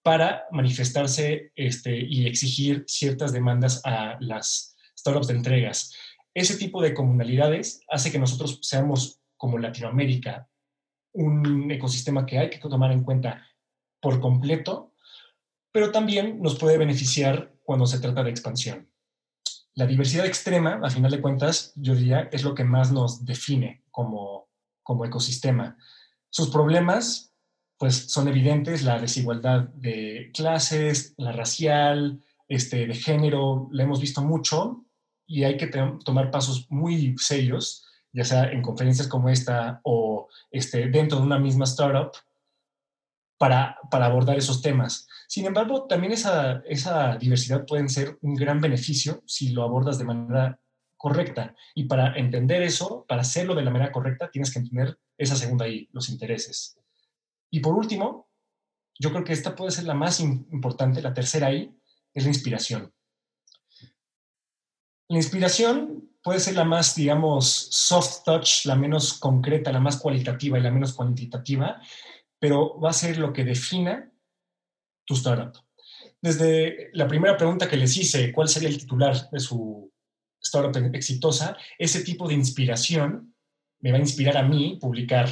para manifestarse este, y exigir ciertas demandas a las startups de entregas. Ese tipo de comunalidades hace que nosotros seamos como Latinoamérica un ecosistema que hay que tomar en cuenta por completo, pero también nos puede beneficiar cuando se trata de expansión. La diversidad extrema, a final de cuentas, yo diría, es lo que más nos define como, como ecosistema. Sus problemas, pues, son evidentes, la desigualdad de clases, la racial, este, de género, la hemos visto mucho y hay que tomar pasos muy serios ya sea en conferencias como esta o este, dentro de una misma startup, para, para abordar esos temas. Sin embargo, también esa, esa diversidad puede ser un gran beneficio si lo abordas de manera correcta. Y para entender eso, para hacerlo de la manera correcta, tienes que entender esa segunda I, los intereses. Y por último, yo creo que esta puede ser la más importante, la tercera I, es la inspiración. La inspiración puede ser la más, digamos, soft touch, la menos concreta, la más cualitativa y la menos cuantitativa, pero va a ser lo que defina tu startup. Desde la primera pregunta que les hice, ¿cuál sería el titular de su startup exitosa? Ese tipo de inspiración me va a inspirar a mí publicar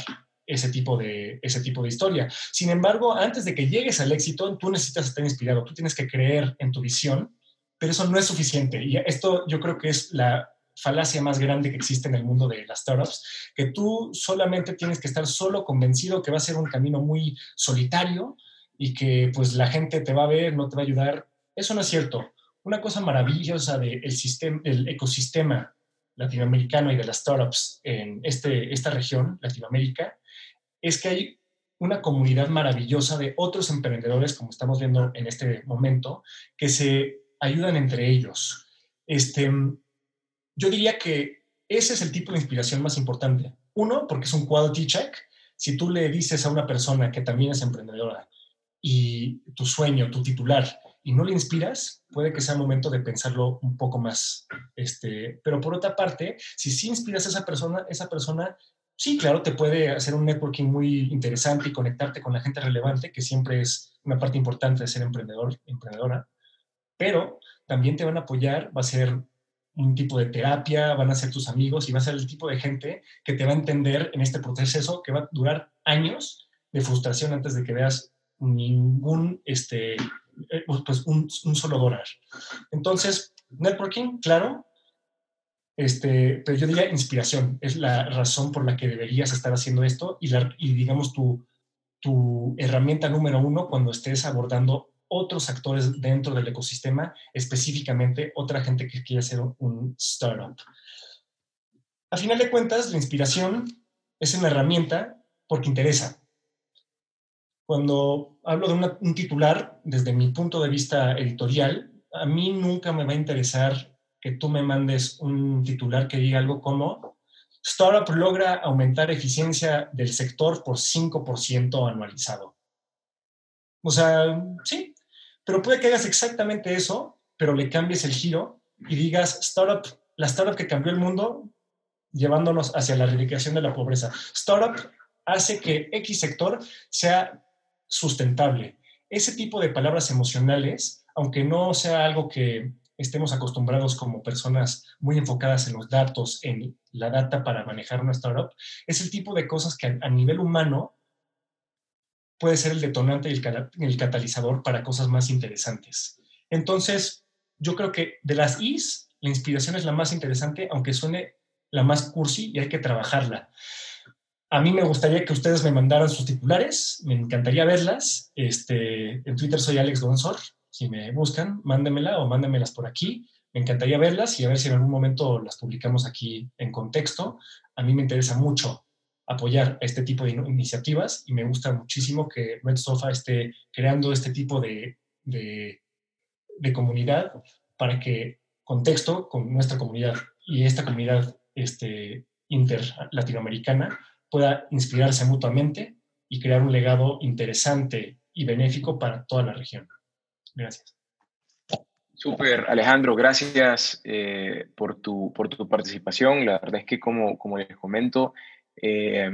ese tipo de, ese tipo de historia. Sin embargo, antes de que llegues al éxito, tú necesitas estar inspirado, tú tienes que creer en tu visión, pero eso no es suficiente. Y esto yo creo que es la falacia más grande que existe en el mundo de las startups, que tú solamente tienes que estar solo convencido que va a ser un camino muy solitario y que pues la gente te va a ver, no te va a ayudar. Eso no es cierto. Una cosa maravillosa del sistema, del ecosistema latinoamericano y de las startups en este, esta región, Latinoamérica, es que hay una comunidad maravillosa de otros emprendedores, como estamos viendo en este momento, que se ayudan entre ellos. Este, yo diría que ese es el tipo de inspiración más importante. Uno, porque es un quality check. Si tú le dices a una persona que también es emprendedora y tu sueño, tu titular, y no le inspiras, puede que sea momento de pensarlo un poco más. Este, pero por otra parte, si sí inspiras a esa persona, esa persona sí, claro, te puede hacer un networking muy interesante y conectarte con la gente relevante, que siempre es una parte importante de ser emprendedor, emprendedora, pero también te van a apoyar, va a ser un tipo de terapia, van a ser tus amigos y va a ser el tipo de gente que te va a entender en este proceso que va a durar años de frustración antes de que veas ningún, este, eh, pues un, solo dólar. Entonces, networking, claro, este, pero yo diría inspiración, es la razón por la que deberías estar haciendo esto y, la, y digamos tu, tu herramienta número uno cuando estés abordando otros actores dentro del ecosistema, específicamente otra gente que quiere hacer un startup. A final de cuentas, la inspiración es una herramienta porque interesa. Cuando hablo de un titular, desde mi punto de vista editorial, a mí nunca me va a interesar que tú me mandes un titular que diga algo como Startup logra aumentar eficiencia del sector por 5% anualizado. O sea, sí, pero puede que hagas exactamente eso, pero le cambies el giro y digas, startup, la startup que cambió el mundo llevándonos hacia la erradicación de la pobreza. Startup hace que X sector sea sustentable. Ese tipo de palabras emocionales, aunque no sea algo que estemos acostumbrados como personas muy enfocadas en los datos, en la data para manejar una startup, es el tipo de cosas que a nivel humano puede ser el detonante y el, catalizador para cosas más interesantes. Entonces, yo creo que de las Is, la inspiración es la más interesante, aunque suene la más cursi y hay que trabajarla. A mí me gustaría que ustedes me mandaran sus titulares, me encantaría verlas. Este, en Twitter soy Alex Gonzor, si me buscan, mándenmela o mándenmelas por aquí. Me encantaría verlas y a ver si en algún momento las publicamos aquí en contexto. A mí me interesa mucho apoyar este tipo de iniciativas y me gusta muchísimo que Red Sofa esté creando este tipo de, de, comunidad para que contexto con nuestra comunidad y esta comunidad este, inter latinoamericana pueda inspirarse mutuamente y crear un legado interesante y benéfico para toda la región. Gracias.
Súper, Alejandro, gracias eh, por, tu, por tu participación. La verdad es que, como, como les comento, eh,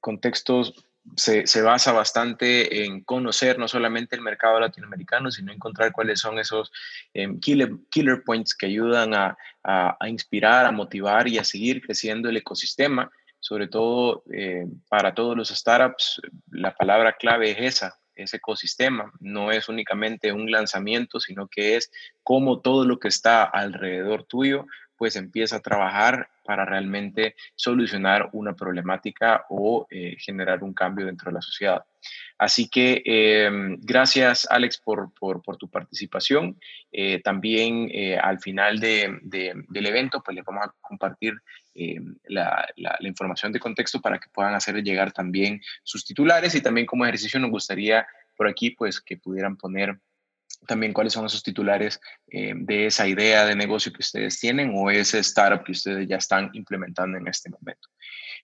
contextos se, se, basa bastante en conocer no solamente el mercado latinoamericano, sino encontrar cuáles son esos em, killer, killer, points que ayudan a, a, a, inspirar, a motivar y a seguir creciendo el ecosistema. Sobre todo eh, para todos los startups, la palabra clave es esa, ese ecosistema. No es únicamente un lanzamiento, sino que es cómo todo lo que está alrededor tuyo pues empieza a trabajar para realmente solucionar una problemática o eh, generar un cambio dentro de la sociedad. Así que em, gracias Alex por, por, tu participación. Eh, también eh, al final de, de, del evento pues les vamos a compartir la, la, la, información de contexto para que puedan hacer llegar también sus titulares y también como ejercicio nos gustaría por aquí pues que pudieran poner también cuáles son esos titulares eh, de esa idea de negocio que ustedes tienen o ese startup que ustedes ya están implementando en este momento.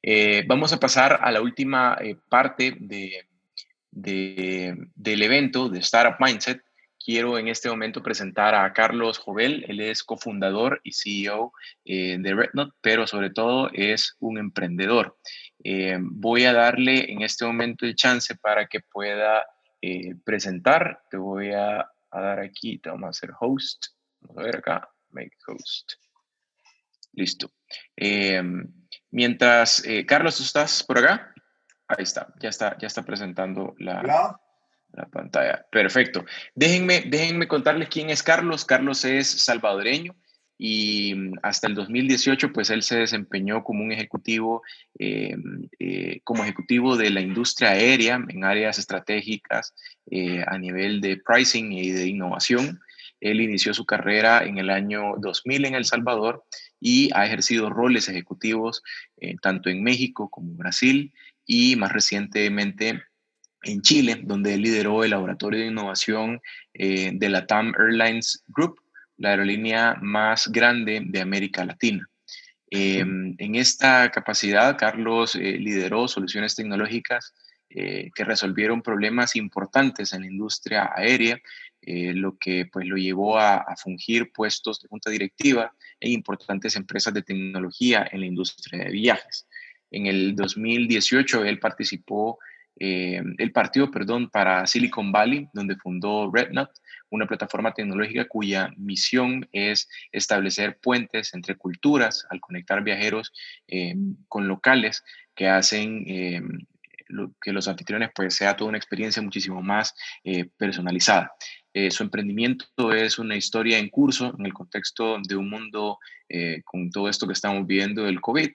Eh, vamos a pasar a la última eh, parte de, de, del evento de Startup Mindset. Quiero en este momento presentar a Carlos Jovel. Él es cofundador y CEO de RedNote, pero sobre todo es un emprendedor. voy a darle en este momento el chance para que pueda presentar. Te voy a a dar aquí, te vamos a hacer host. Vamos a ver acá, make host. Listo. Eh, mientras, eh, Carlos, ¿tú estás por acá? Ahí está, ya está, ya está presentando la, la pantalla. Perfecto. Déjenme, déjenme contarles quién es Carlos. Carlos es salvadoreño y hasta el 2018 pues él se desempeñó como un ejecutivo, eh, eh, como ejecutivo de la industria aérea en áreas estratégicas eh, a nivel de pricing y de innovación. Él inició su carrera en el año 2000 en El Salvador y ha ejercido roles ejecutivos tanto en México como en Brasil y más recientemente en Chile, donde él lideró el laboratorio de innovación de la TAM Airlines Group la aerolínea más grande de América Latina. Em, en esta capacidad, Carlos eh, lideró soluciones tecnológicas eh, que resolvieron problemas importantes en la industria aérea, eh, lo que pues, lo llevó a, a, fungir puestos de junta directiva en importantes empresas de tecnología en la industria de viajes. En el 2018, él participó eh, el partido, perdón, para Silicon Valley, donde fundó RedNut, una plataforma tecnológica cuya misión es establecer puentes entre culturas al conectar viajeros eh, con locales que hacen eh, que los anfitriones pues sea toda una experiencia muchísimo más personalizada. Su emprendimiento es una historia en curso en el contexto de un mundo con todo esto que estamos viviendo del COVID.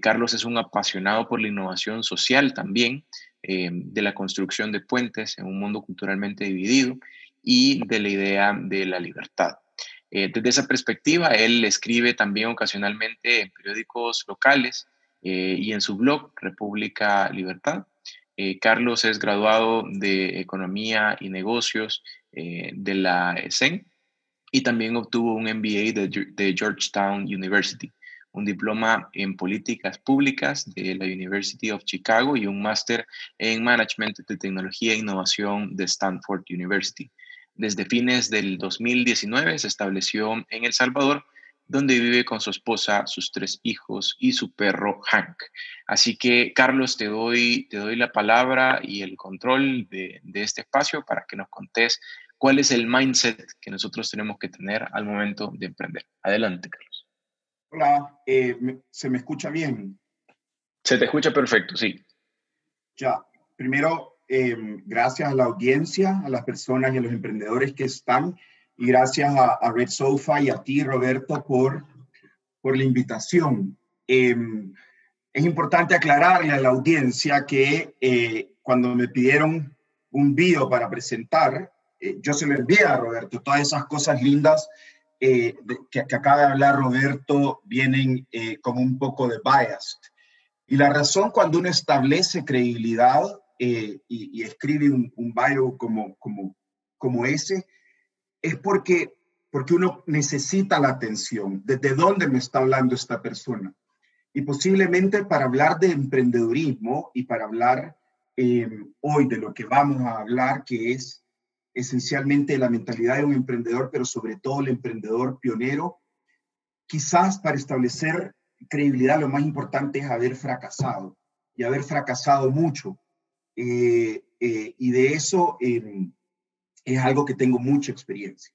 Carlos es un apasionado por la innovación social también, de la construcción de puentes en un mundo culturalmente dividido y de la idea de la libertad. Eh, desde esa perspectiva, él escribe también ocasionalmente en periódicos locales eh, y en su blog República Libertad. Eh, Carlos es graduado de Economía y Negocios de la ESEN y también obtuvo un MBA de, de Georgetown University un diploma en políticas públicas de la University of Chicago y un máster en Management de Tecnología e Innovación de Stanford University. Desde fines del 2019 se estableció en El Salvador, donde vive con su esposa, sus tres hijos y su perro Hank. Así que, Carlos, te doy, te doy la palabra y el control de, de este espacio para que nos contés cuál es el mindset que nosotros tenemos que tener al momento de emprender. Adelante, Carlos.
Hola, eh, ¿se me escucha bien?
Se te escucha perfecto, sí.
Ya, primero eh, gracias a la audiencia, a las personas y a los emprendedores que están, y gracias a, a Red Sofa y a ti, Roberto, por, por la invitación. Eh, es importante aclararle a la audiencia que eh, cuando me pidieron un video para presentar, yo se lo envié a Roberto. Todas esas cosas lindas eh, que, que, acaba de hablar Roberto vienen como un poco de biased. Y la razón cuando uno establece credibilidad eh, y, y, escribe un, un bio como, como, como ese, es porque, porque uno necesita la atención. ¿Desde dónde me está hablando esta persona? Y posiblemente para hablar de emprendedurismo y para hablar eh, hoy de lo que vamos a hablar, que es esencialmente la mentalidad de un emprendedor, pero sobre todo el emprendedor pionero. Quizás para establecer credibilidad lo más importante es haber fracasado y haber fracasado mucho. Eh, eh, y de eso em, es algo que tengo mucha experiencia.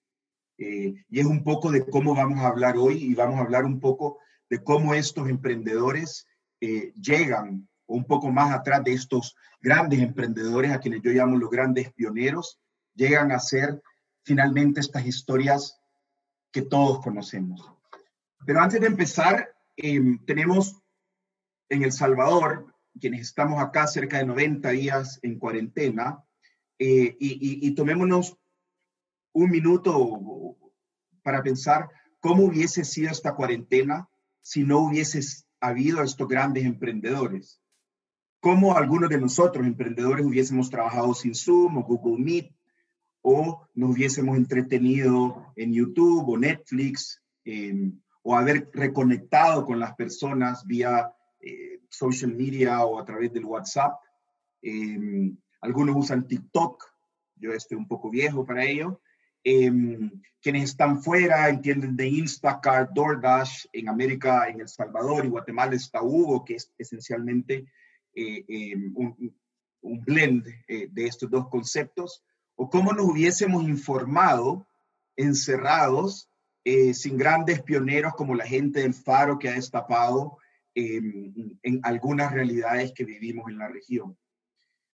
Eh, y es un poco de cómo vamos a hablar hoy y vamos a hablar un poco de cómo estos emprendedores llegan un poco más atrás de estos grandes emprendedores a quienes yo llamo los grandes pioneros, llegan a ser finalmente estas historias que todos conocemos. Pero antes de empezar, em, tenemos en El Salvador, quienes estamos acá cerca de 90 días en cuarentena, eh, y, tomémonos un minuto para pensar cómo hubiese sido esta cuarentena si no hubiese habido estos grandes emprendedores. Cómo algunos de nosotros, emprendedores, hubiésemos trabajado sin Zoom o Google Meet, o nos hubiésemos entretenido en YouTube o Netflix, em, o haber reconectado con las personas vía eh, social media o a través del WhatsApp. Em, algunos usan TikTok, yo estoy un poco viejo para ello. Em, quienes están fuera entienden de Instacart, DoorDash, en América, en El Salvador y Guatemala está Hugo, que es esencialmente eh, un, un, blend eh, de estos dos conceptos, o cómo nos hubiésemos informado encerrados eh, sin grandes pioneros como la gente del Faro que ha destapado en algunas realidades que vivimos en la región.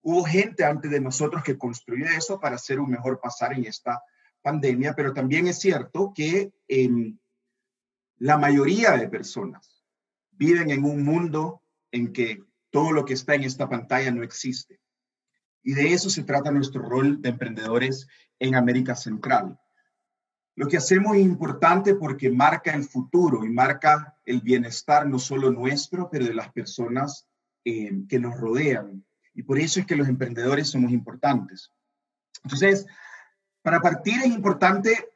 Hubo gente antes de nosotros que construyó eso para hacer un mejor pasar en esta pandemia, pero también es cierto que em, la mayoría de personas viven en un mundo en que todo lo que está en esta pantalla no existe. Y de eso se trata nuestro rol de emprendedores en América Central. Lo que hacemos es importante porque marca el futuro y marca el bienestar no solo nuestro, pero de las personas eh, que nos rodean. Y por eso es que los emprendedores somos importantes. Entonces, para partir es importante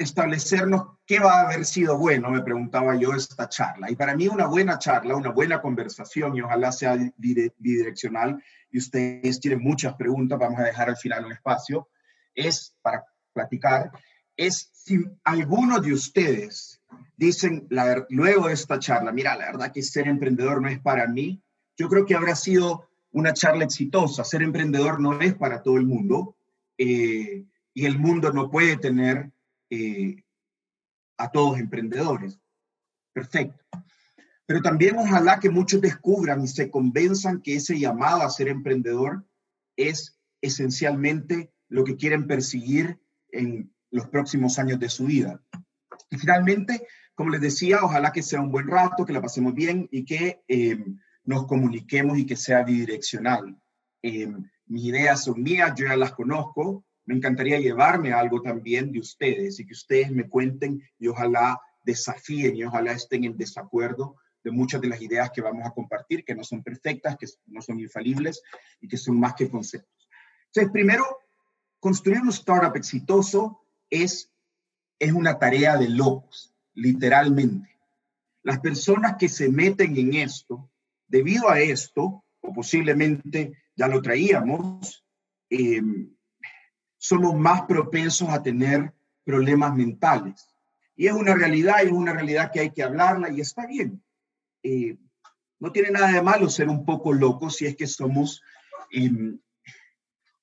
establecernos qué va a haber sido bueno, me preguntaba yo esta charla. Y para mí una buena charla, una buena conversación, y ojalá sea bidireccional, y ustedes tienen muchas preguntas, vamos a dejar al final un espacio, es para platicar, es si alguno de ustedes dicen luego de esta charla, mira, la verdad que ser emprendedor no es para mí, yo creo que habrá sido una charla exitosa. Ser emprendedor no es para todo el mundo eh, y el mundo no puede tener eh, a todos emprendedores. Perfecto. Pero también ojalá que muchos descubran y se convenzan que ese llamado a ser emprendedor es esencialmente lo que quieren perseguir en los próximos años de su vida. Y finalmente, como les decía, ojalá que sea un buen rato, que la pasemos bien y que eh, nos comuniquemos y que sea bidireccional. Eh, mis ideas son mías, yo ya las conozco. Me encantaría llevarme algo también de ustedes y que ustedes me cuenten y ojalá desafíen y ojalá estén en desacuerdo de muchas de las ideas que vamos a compartir, que no son perfectas, que no son infalibles y que son más que conceptos. Entonces, primero, construir un startup exitoso es, es una tarea de locos, literalmente. Las personas que se meten en esto, debido a esto, o posiblemente ya lo traíamos, eh, somos más propensos a tener problemas mentales. Y es una realidad, y es una realidad que hay que hablarla y está bien. Eh, no tiene nada de malo ser un poco loco si es que somos eh,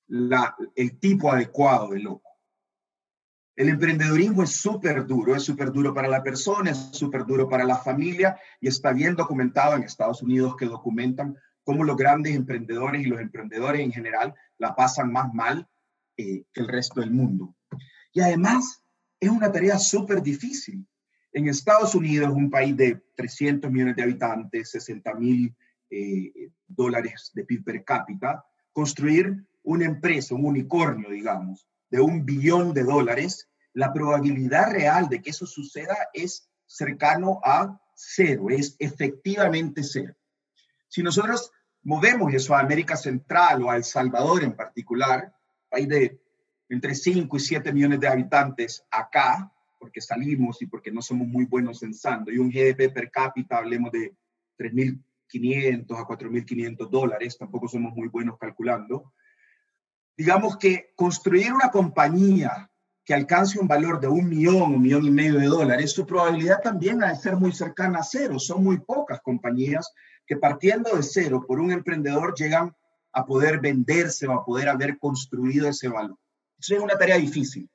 la, el tipo adecuado de loco. El emprendedurismo es súper duro, es súper duro para la persona, es súper duro para la familia y está bien documentado en Estados Unidos que documentan cómo los grandes emprendedores y los emprendedores en general la pasan más mal eh, que el resto del mundo. Y además es una tarea súper difícil. En Estados Unidos, un país de 300 millones de habitantes, 60 mil eh, dólares de PIB per cápita, construir una empresa, un unicornio, digamos, de un billón de dólares, la probabilidad real de que eso suceda es cercano a cero, es efectivamente cero. Si nosotros movemos eso a América Central o a El Salvador en particular, país de entre 5 y 7 millones de habitantes acá, porque salimos y porque no somos muy buenos censando, y un GDP per cápita, hablemos de 3.500 a 4.500 dólares, tampoco somos muy buenos calculando, digamos que construir una compañía que alcance un valor de un millón, un millón y medio de dólares, su probabilidad también ha de ser muy cercana a cero. Son muy pocas compañías que partiendo de cero por un emprendedor llegan a poder venderse o a poder haber construido ese valor. Eso es una tarea difícil.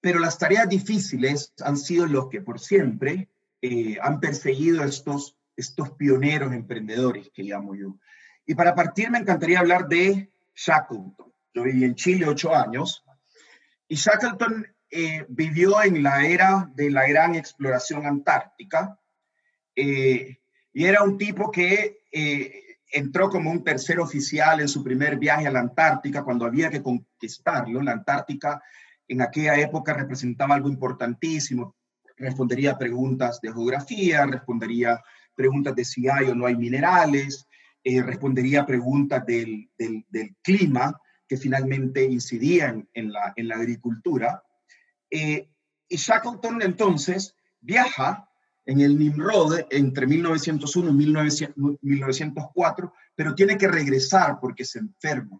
Pero las tareas difíciles han sido los que por siempre eh, han perseguido estos, estos pioneros emprendedores que llamo yo. Y para partir me encantaría hablar de Shackleton. Yo viví en Chile ocho años y Shackleton eh, vivió en la era de la gran exploración antártica eh, y era un tipo que entró como un tercer oficial en su primer viaje a la Antártica cuando había que conquistarlo. La Antártica en aquella época representaba algo importantísimo. Respondería preguntas de geografía, respondería preguntas de si hay o no hay minerales, eh, respondería preguntas del, clima que finalmente incidían en la, agricultura. Eh, y Shackleton entonces viaja en el Nimrod entre 1901 y 1904, pero tiene que regresar porque se enferma.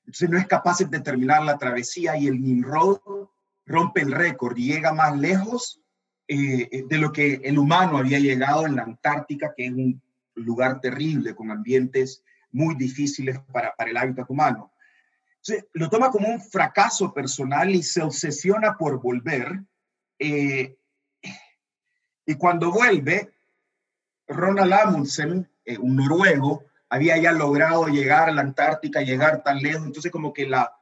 Entonces no es capaz de terminar la travesía y el Nimrod rompe el récord y llega más lejos eh, de lo que el humano había llegado en la Antártica, que es un lugar terrible con ambientes muy difíciles para, para el hábitat humano. Entonces, lo toma como un fracaso personal y se obsesiona por volver. Eh, y cuando vuelve, Ronald Amundsen, eh, un noruego, había ya logrado llegar a la Antártica, llegar tan lejos, entonces como que la,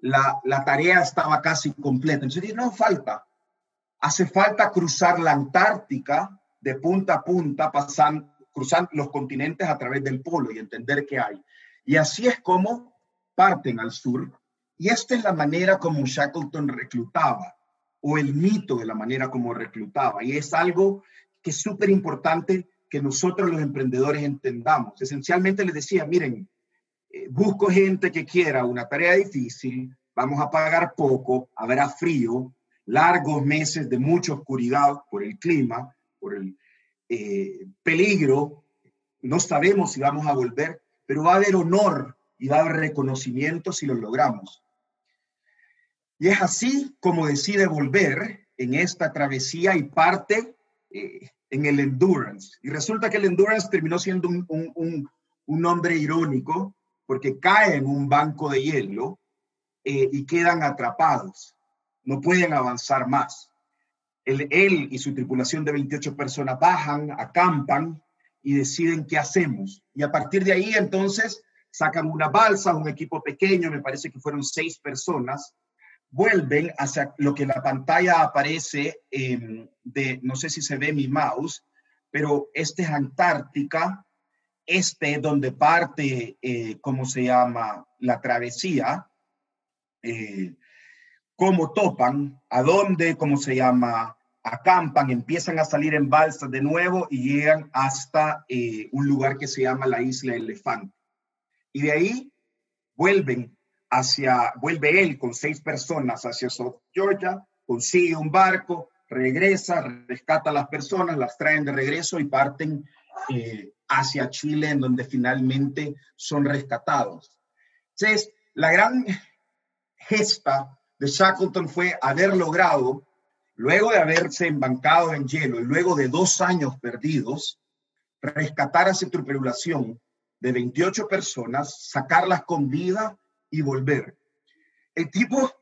la, la tarea estaba casi completa. Entonces no falta, hace falta cruzar la Antártica de punta a punta, pasando, cruzando los continentes a través del polo y entender qué hay. Y así es como parten al sur. Y esta es la manera como Shackleton reclutaba o el mito de la manera como reclutaba. Y es algo que es súper importante que nosotros los emprendedores entendamos. Esencialmente les decía, miren, eh, busco gente que quiera una tarea difícil, vamos a pagar poco, habrá frío, largos meses de mucha oscuridad por el clima, por el eh, peligro, no sabemos si vamos a volver, pero va a haber honor y va a haber reconocimiento si lo logramos. Y es así como decide volver en esta travesía y parte eh, en el endurance. Y resulta que el endurance terminó siendo un, un, un, nombre irónico porque cae en un banco de hielo eh, y quedan atrapados. No pueden avanzar más. Él, él y su tripulación de 28 personas bajan, acampan y deciden qué hacemos. Y a partir de ahí entonces sacan una balsa, un equipo pequeño, me parece que fueron seis personas, vuelven hacia lo que la pantalla aparece em, de, no sé si se ve mi mouse, pero este es Antártica, este es donde parte, eh, ¿cómo se llama? La travesía, eh, cómo topan, a dónde, ¿cómo se llama? Acampan, empiezan a salir en balsas de nuevo y llegan hasta eh, un lugar que se llama la isla Elefante. Y de ahí vuelven hacia, vuelve él con seis personas hacia South Georgia, consigue un barco, regresa, rescata a las personas, las traen de regreso y parten eh, hacia Chile, en donde finalmente son rescatados. Entonces, la gran gesta de Shackleton fue haber logrado, luego de haberse embancado en hielo y luego de dos años perdidos, rescatar a su tripulación de 28 personas, sacarlas con vida y volver. El tipo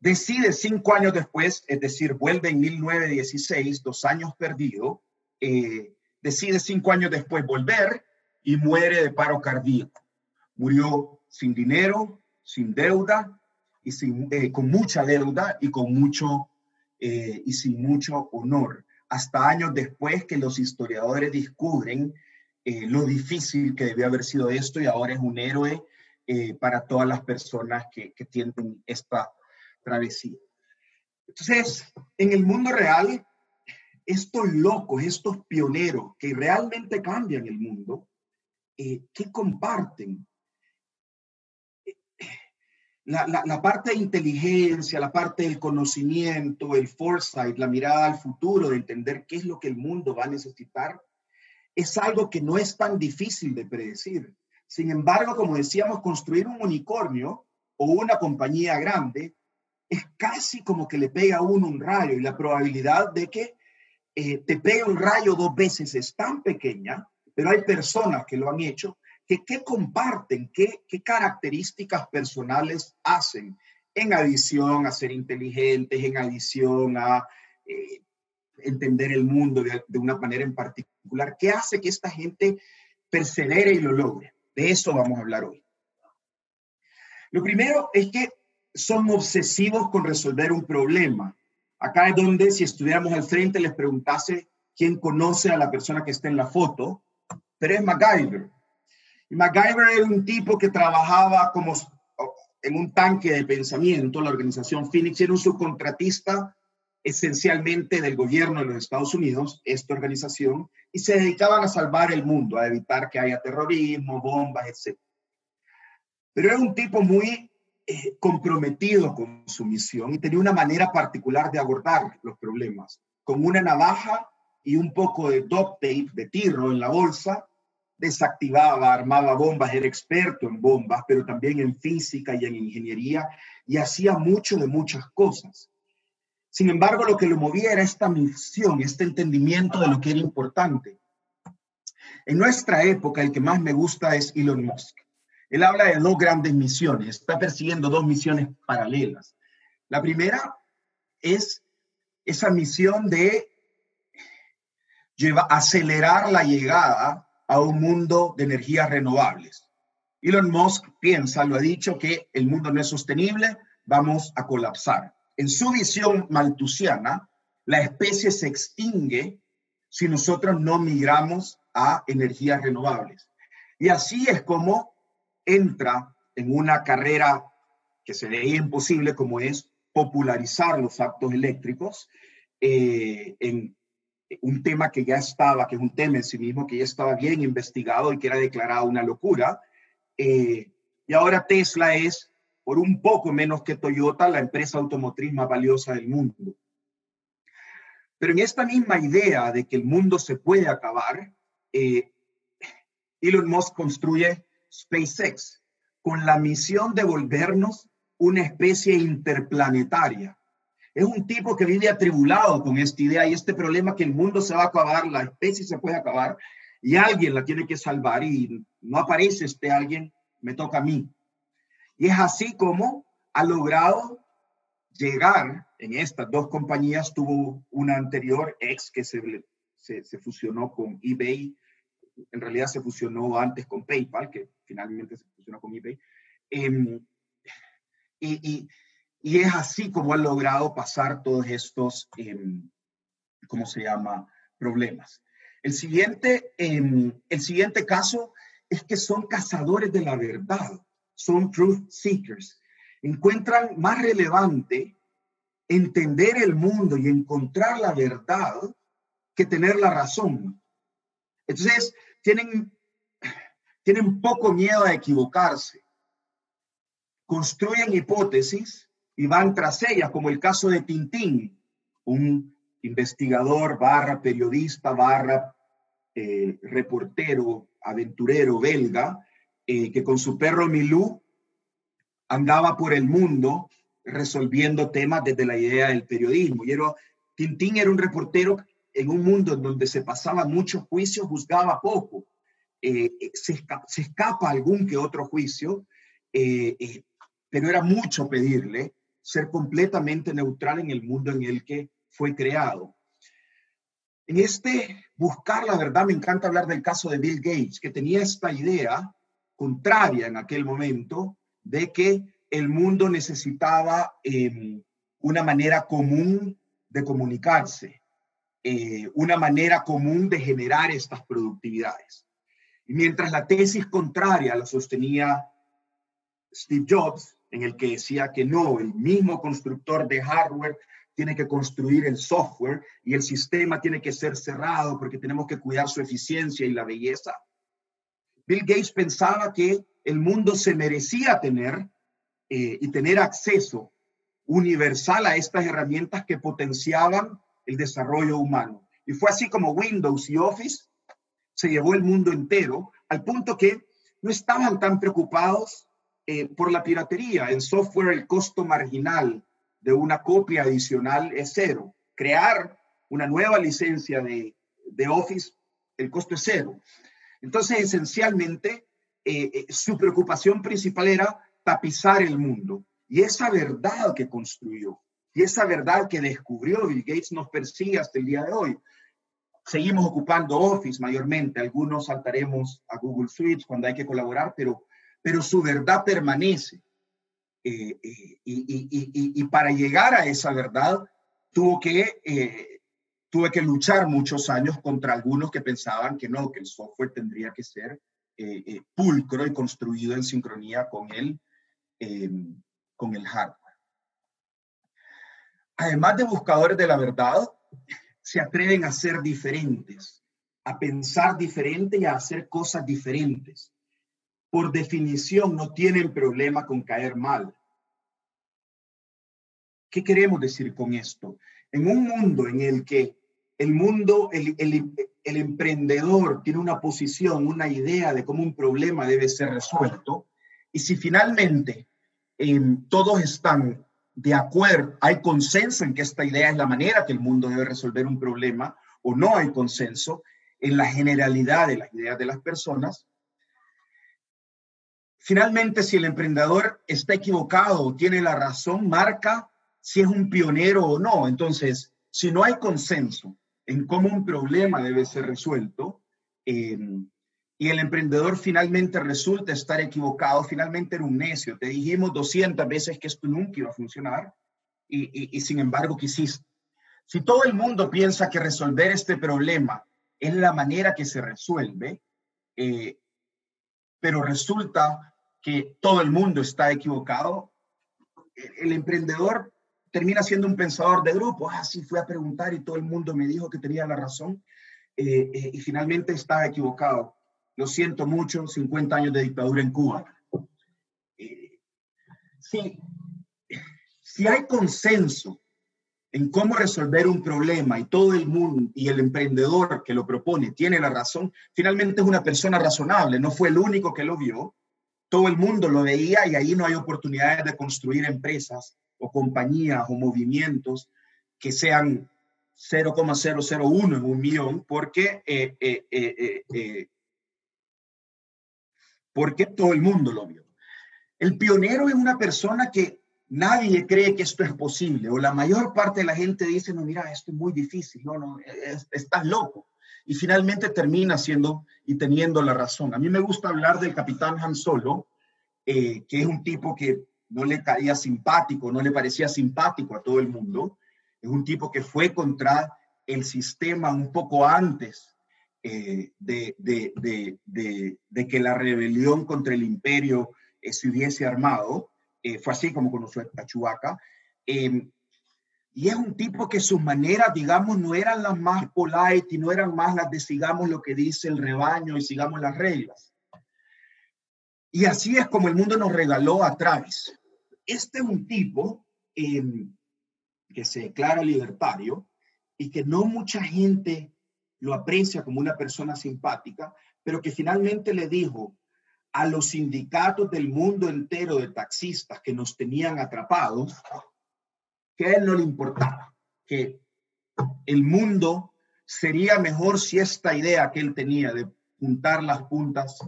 decide cinco años después, es decir, vuelve en 1916, dos años perdido, eh, decide cinco años después volver y muere de paro cardíaco. Murió sin dinero, sin deuda y sin, eh, con mucha deuda y con mucho eh, y sin mucho honor. Hasta años después que los historiadores descubren lo difícil que debió haber sido esto y ahora es un héroe eh, para todas las personas que, tienen esta travesía. Entonces, en el mundo real, estos locos, estos pioneros que realmente cambian el mundo, eh, ¿qué comparten? La, la, la, parte de inteligencia, la parte del conocimiento, el foresight, la mirada al futuro, de entender qué es lo que el mundo va a necesitar, es algo que no es tan difícil de predecir. Sin embargo, como decíamos, construir un unicornio o una compañía grande, es casi como que le pega a uno un rayo y la probabilidad de que eh, te pegue un rayo dos veces es tan pequeña, pero hay personas que lo han hecho, que qué comparten, qué, características personales hacen en adición a ser inteligentes, en adición a eh, entender el mundo de, de, una manera en particular. ¿Qué hace que esta gente persevere y lo logre? De eso vamos a hablar hoy. Lo primero es que son obsesivos con resolver un problema. Acá es donde si estuviéramos al frente les preguntase quién conoce a la persona que está en la foto, pero es MacGyver. Y MacGyver era un tipo que trabajaba como en un tanque de pensamiento, la organización Phoenix era un subcontratista esencialmente del gobierno de los Estados Unidos, esta organización, y se dedicaban a salvar el mundo, a evitar que haya terrorismo, bombas, etc. Pero era un tipo muy eh, comprometido con su misión y tenía una manera particular de abordar los problemas, con una navaja y un poco de duct tape, de tirro en la bolsa, desactivaba, armaba bombas, era experto en bombas, pero también en física y en ingeniería, y hacía mucho de muchas cosas. Sin embargo, lo que lo movía era esta misión, este entendimiento de lo que era importante. En nuestra época, el que más me gusta es Elon Musk. Él habla de dos grandes misiones, está persiguiendo dos misiones paralelas. La primera es esa misión de lleva, acelerar la llegada a un mundo de energías renovables. Elon Musk piensa, lo ha dicho, que el mundo no es sostenible, vamos a colapsar. En su visión maltusiana, la especie se extingue si nosotros no migramos a energías renovables. Y así es como entra en una carrera que se veía imposible, como es popularizar los actos eléctricos eh, en un tema que ya estaba, que es un tema en sí mismo, que ya estaba bien investigado y que era declarado una locura. Eh, y ahora Tesla es, por un poco menos que Toyota, la empresa automotriz más valiosa del mundo. Pero en esta misma idea de que el mundo se puede acabar, eh, Elon Musk construye SpaceX con la misión de volvernos una especie interplanetaria es un tipo que vive atribulado con esta idea y este problema que el mundo se va a acabar, la especie se puede acabar y alguien la tiene que salvar y no aparece este alguien, me toca a mí. Y es así como ha logrado llegar en estas dos compañías. Tuvo una anterior ex que se, se, fusionó con eBay. En realidad se fusionó antes con PayPal, que finalmente se fusionó con eBay. Em, y, y es así como han logrado pasar todos estos, em, ¿cómo se llama?, problemas. El siguiente, em, el siguiente caso es que son cazadores de la verdad, son truth seekers. Encuentran más relevante entender el mundo y encontrar la verdad que tener la razón. Entonces, tienen, tienen poco miedo a equivocarse. Construyen hipótesis y van tras ellas, como el caso de Tintín, un investigador barra periodista barra eh, reportero, aventurero belga, eh, que con su perro Milú andaba por el mundo resolviendo temas desde la idea del periodismo. Y era, Tintín era un reportero en un mundo en donde se pasaba muchos juicios, juzgaba poco. Eh, se, escapa, se, escapa algún que otro juicio, pero era mucho pedirle ser completamente neutral en el mundo en el que fue creado. En este buscar la verdad, me encanta hablar del caso de Bill Gates, que tenía esta idea contraria en aquel momento de que el mundo necesitaba em, una manera común de comunicarse, eh, una manera común de generar estas productividades. Y mientras la tesis contraria la sostenía Steve Jobs, en el que decía que no, el mismo constructor de hardware tiene que construir el software y el sistema tiene que ser cerrado porque tenemos que cuidar su eficiencia y la belleza. Bill Gates pensaba que el mundo se merecía tener eh, y tener acceso universal a estas herramientas que potenciaban el desarrollo humano. Y fue así como Windows y Office se llevó el mundo entero, al punto que no estaban tan preocupados eh, por la piratería. En software el costo marginal de una copia adicional es cero. Crear una nueva licencia de, de Office, el costo es cero. Entonces, esencialmente, eh, eh, su preocupación principal era tapizar el mundo. Y esa verdad que construyó y esa verdad que descubrió Bill Gates nos persigue hasta el día de hoy. Seguimos ocupando Office mayormente, algunos saltaremos a Google Suite cuando hay que colaborar, pero, pero su verdad permanece. Eh, y, y, y, para llegar a esa verdad tuvo que tuve que luchar muchos años contra algunos que pensaban que no, que el software tendría que ser eh, eh, pulcro y construido en sincronía con el, em, con el hardware. Además de buscadores de la verdad, se atreven a ser diferentes, a pensar diferente y a hacer cosas diferentes. Por definición, no tienen problema con caer mal. ¿Qué queremos decir con esto? En un mundo en el que el mundo, el, emprendedor tiene una posición, una idea de cómo un problema debe ser resuelto, y si finalmente em, todos están de acuerdo, hay consenso en que esta idea es la manera que el mundo debe resolver un problema, o no hay consenso en la generalidad de las ideas de las personas, finalmente si el emprendedor está equivocado, tiene la razón, marca si es un pionero o no. Entonces, si no hay consenso en cómo un problema debe ser resuelto em, y el emprendedor finalmente resulta estar equivocado, finalmente era un necio. Te dijimos 200 veces que esto nunca iba a funcionar y, y, sin embargo quisiste. Si todo el mundo piensa que resolver este problema es la manera que se resuelve, eh, pero resulta que todo el mundo está equivocado, el emprendedor termina siendo un pensador de grupo. Ah, sí, fui a preguntar y todo el mundo me dijo que tenía la razón eh, eh, y finalmente estaba equivocado. Lo siento mucho, 50 años de dictadura en Cuba. Eh, sí, si hay consenso en cómo resolver un problema y todo el mundo y el emprendedor que lo propone tiene la razón, finalmente es una persona razonable, no fue el único que lo vio, todo el mundo lo veía y ahí no hay oportunidades de construir empresas o compañías o movimientos que sean 0,001 en un millón porque, eh, eh, eh, porque todo el mundo lo vio. El pionero es una persona que nadie cree que esto es posible o la mayor parte de la gente dice, no, mira, esto es muy difícil, no, no, estás loco. Y finalmente termina siendo y teniendo la razón. A mí me gusta hablar del capitán Han Solo, que es un tipo que no le caía simpático, no le parecía simpático a todo el mundo. Es un tipo que fue contra el sistema un poco antes eh, de, que la rebelión contra el imperio eh, se hubiese armado. Eh, fue así como conoció a Chubaca. Em, y es un tipo que sus maneras, digamos, no eran las más polite y no eran más las de sigamos lo que dice el rebaño y sigamos las reglas. Y así es como el mundo nos regaló a Travis este es un tipo em, que se declara libertario y que no mucha gente lo aprecia como una persona simpática, pero que finalmente le dijo a los sindicatos del mundo entero de taxistas que nos tenían atrapados, que a él no le importaba, que el mundo sería mejor si esta idea que él tenía de juntar las puntas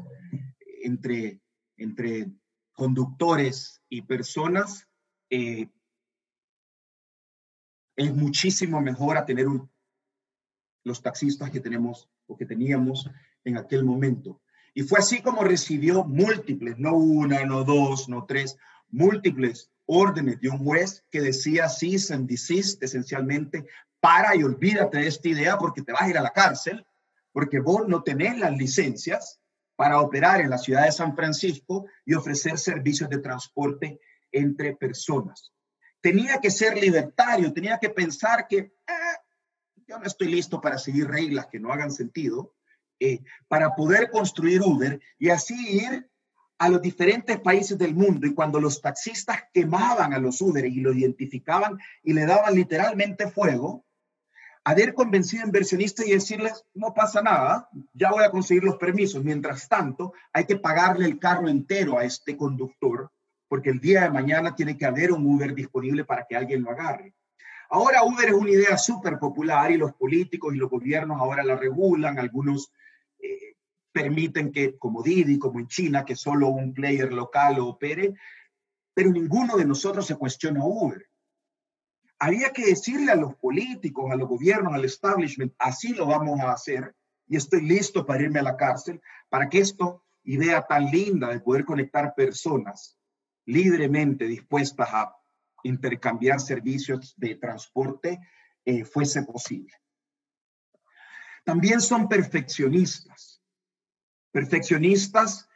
entre, entre conductores y personas, eh, es muchísimo mejor a tener los taxistas que tenemos o que teníamos en aquel momento. Y fue así como recibió múltiples, no una, no dos, no tres, múltiples órdenes de un juez que decía cease and desist, esencialmente, para y olvídate de esta idea porque te vas a ir a la cárcel, porque vos no tenés las licencias para operar en la ciudad de San Francisco y ofrecer servicios de transporte entre personas. Tenía que ser libertario, tenía que pensar que ah, yo no estoy listo para seguir reglas que no hagan sentido, eh, para poder construir Uber y así ir a los diferentes países del mundo. Y cuando los taxistas quemaban a los Uber y lo identificaban y le daban literalmente fuego, haber convencido a inversionistas y decirles, no pasa nada, ya voy a conseguir los permisos. Mientras tanto, hay que pagarle el carro entero a este conductor, porque el día de mañana tiene que haber un Uber disponible para que alguien lo agarre. Ahora Uber es una idea súper popular y los políticos y los gobiernos ahora la regulan, algunos eh, permiten que, como Didi, como en China, que solo un player local lo opere, pero ninguno de nosotros se cuestiona Uber había que decirle a los políticos, a los gobiernos, al establishment, así lo vamos a hacer y estoy listo para irme a la cárcel para que esto, idea tan linda de poder conectar personas libremente dispuestas a intercambiar servicios de transporte, eh, fuese posible. También son perfeccionistas, perfeccionistas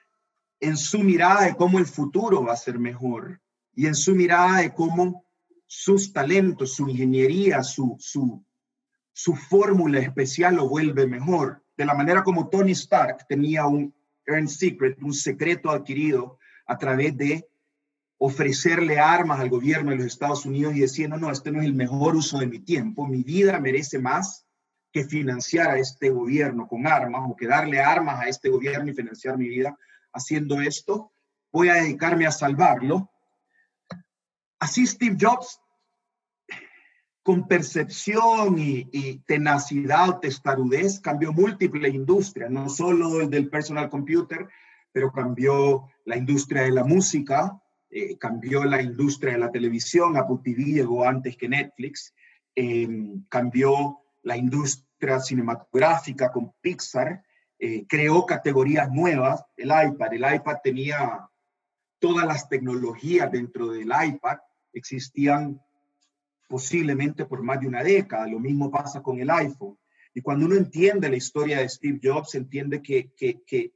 en su mirada de cómo el futuro va a ser mejor y en su mirada de cómo sus talentos, su ingeniería, su, su, su fórmula especial lo vuelve mejor. De la manera como Tony Stark tenía un earn secret, un secreto adquirido a través de ofrecerle armas al gobierno de los Estados Unidos y diciendo, no, este no es el mejor uso de mi tiempo, mi vida merece más que financiar a este gobierno con armas o que darle armas a este gobierno y financiar mi vida haciendo esto, voy a dedicarme a salvarlo Así Steve Jobs, con percepción y, tenacidad o testarudez, cambió múltiples industrias, no solo el del personal computer, pero cambió la industria de la música, eh, cambió la industria de la televisión, Apple TV llegó antes que Netflix, em, cambió la industria cinematográfica con Pixar, eh, creó categorías nuevas, el iPad, el iPad tenía todas las tecnologías dentro del iPad existían posiblemente por más de una década. Lo mismo pasa con el iPhone. Y cuando uno entiende la historia de Steve Jobs, entiende que, que, que,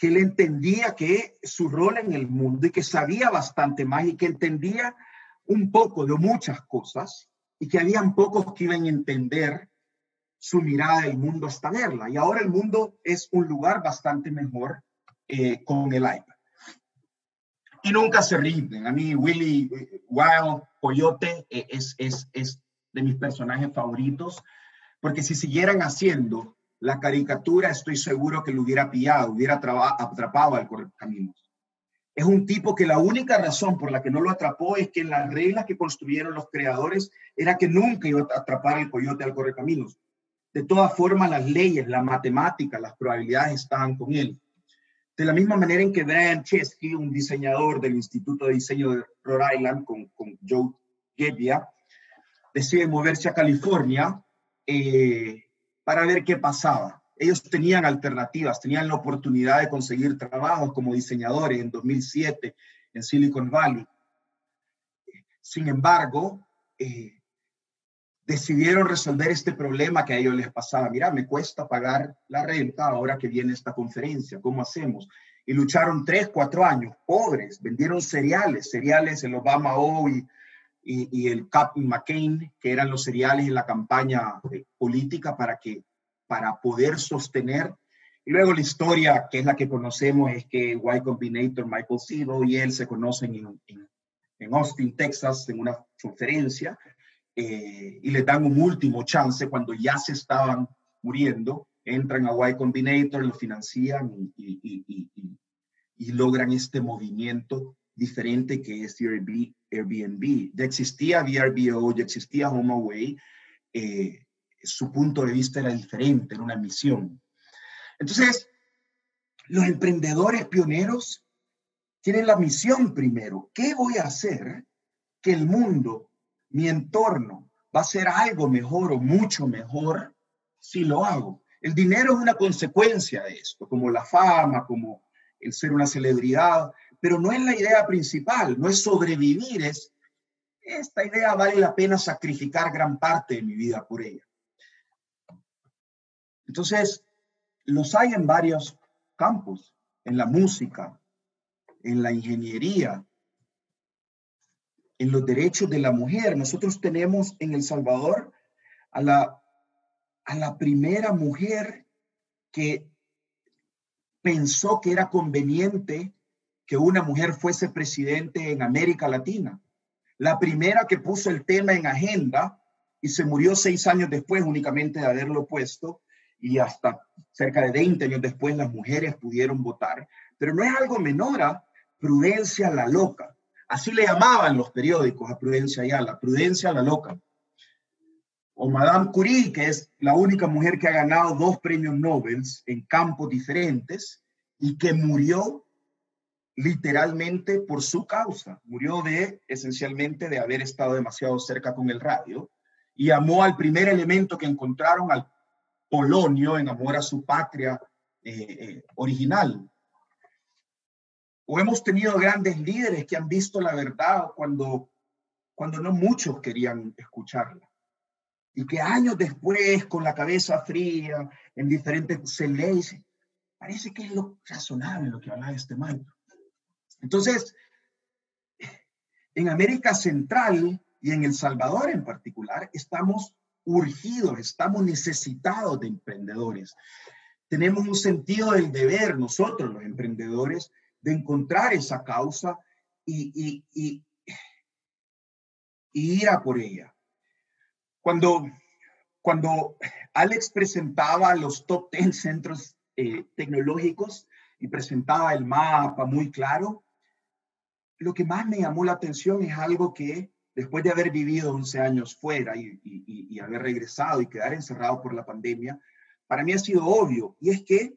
él entendía que su rol en el mundo y que sabía bastante más y que entendía un poco de muchas cosas y que habían pocos que iban a entender su mirada del mundo hasta verla. Y ahora el mundo es un lugar bastante mejor eh, con el iPad y nunca se rinden. A mí Willy Wild Coyote eh, es, es, es de mis personajes favoritos, porque si siguieran haciendo la caricatura, estoy seguro que lo hubiera pillado, hubiera atrapado al correcaminos. Es un tipo que la única razón por la que no lo atrapó es que en las reglas que construyeron los creadores era que nunca iba a atrapar al coyote al correcaminos. De todas formas, las leyes, la matemática, las probabilidades estaban con él. De la misma manera en que Brian Chesky, un diseñador del Instituto de Diseño de Rhode Island con, Joe Gebbia, decide moverse a California eh, para ver qué pasaba. Ellos tenían alternativas, tenían la oportunidad de conseguir trabajos como diseñadores en 2007 en Silicon Valley. Sin embargo, eh, decidieron resolver este problema que a ellos les pasaba. Mira, me cuesta pagar la renta ahora que viene esta conferencia, ¿cómo hacemos? Y lucharon tres, cuatro años, pobres, vendieron cereales, cereales, el Obama O y, y, el Captain McCain, que eran los cereales en la campaña eh, política para, que, para poder sostener. Y luego la historia, que es la que conocemos, es que Y Combinator, Michael Sebo y él se conocen en, en, en Austin, Texas, en una conferencia, eh, y le dan un último chance cuando ya se estaban muriendo, entran a Y Combinator, lo financian y, y, logran este movimiento diferente que es Airbnb. Ya existía VRBO, ya existía HomeAway, eh, su punto de vista era diferente, era una misión. Entonces, los emprendedores pioneros tienen la misión primero. ¿Qué voy a hacer que el mundo mi entorno va a ser algo mejor o mucho mejor si lo hago. El dinero es una consecuencia de esto, como la fama, como el ser una celebridad, pero no es la idea principal, no es sobrevivir, es esta idea vale la pena sacrificar gran parte de mi vida por ella. Entonces, los hay en varios campos, en la música, en la ingeniería, en los derechos de la mujer. Nosotros tenemos en El Salvador a la, a la primera mujer que pensó que era conveniente que una mujer fuese presidente en América Latina. La primera que puso el tema en agenda y se murió seis años después únicamente de haberlo puesto y hasta cerca de 20 años después las mujeres pudieron votar. Pero no es algo menor a Prudencia la loca. Así le llamaban los periódicos a Prudencia la Prudencia la loca. O Madame Curie, que es la única mujer que ha ganado dos premios Nobel en campos diferentes y que murió literalmente por su causa. Murió de, esencialmente, de haber estado demasiado cerca con el radio y amó al primer elemento que encontraron, al polonio, en amor a su patria eh, eh, original. O hemos tenido grandes líderes que han visto la verdad cuando, cuando no muchos querían escucharla. Y que años después, con la cabeza fría, en diferentes, se lee parece que es lo razonable lo que habla este maestro. Entonces, en América Central y en El Salvador en particular, estamos urgidos, estamos necesitados de emprendedores. Tenemos un sentido del deber, nosotros los emprendedores, de encontrar esa causa y, ir a por ella. Cuando, cuando Alex presentaba los top 10 centros eh, tecnológicos y presentaba el mapa muy claro, lo que más me llamó la atención es algo que después de haber vivido 11 años fuera y, haber regresado y quedar encerrado por la pandemia, para mí ha sido obvio, y es que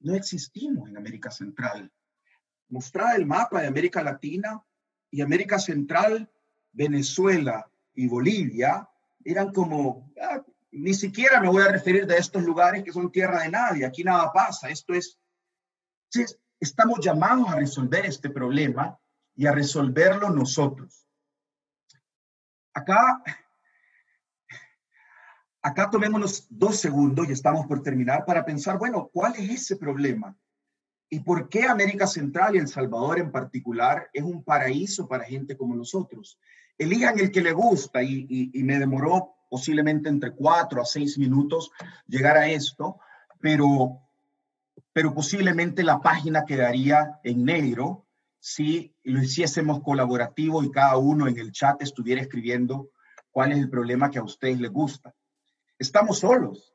no existimos en América Central. Mostrar el mapa de América Latina y América Central, Venezuela y Bolivia eran como, ah, ni siquiera me voy a referir de estos lugares que son tierra de nadie, aquí nada pasa, esto es, estamos llamados a resolver este problema y a resolverlo nosotros. Acá, acá tomémonos dos segundos y estamos por terminar para pensar, bueno, ¿cuál es ese problema? ¿Y por qué América Central y El Salvador en particular es un paraíso para gente como nosotros? Elijan el que le gusta y, me demoró posiblemente entre cuatro a seis minutos llegar a esto, pero, pero posiblemente la página quedaría en negro si lo hiciésemos colaborativo y cada uno en el chat estuviera escribiendo cuál es el problema que a ustedes les gusta. Estamos solos.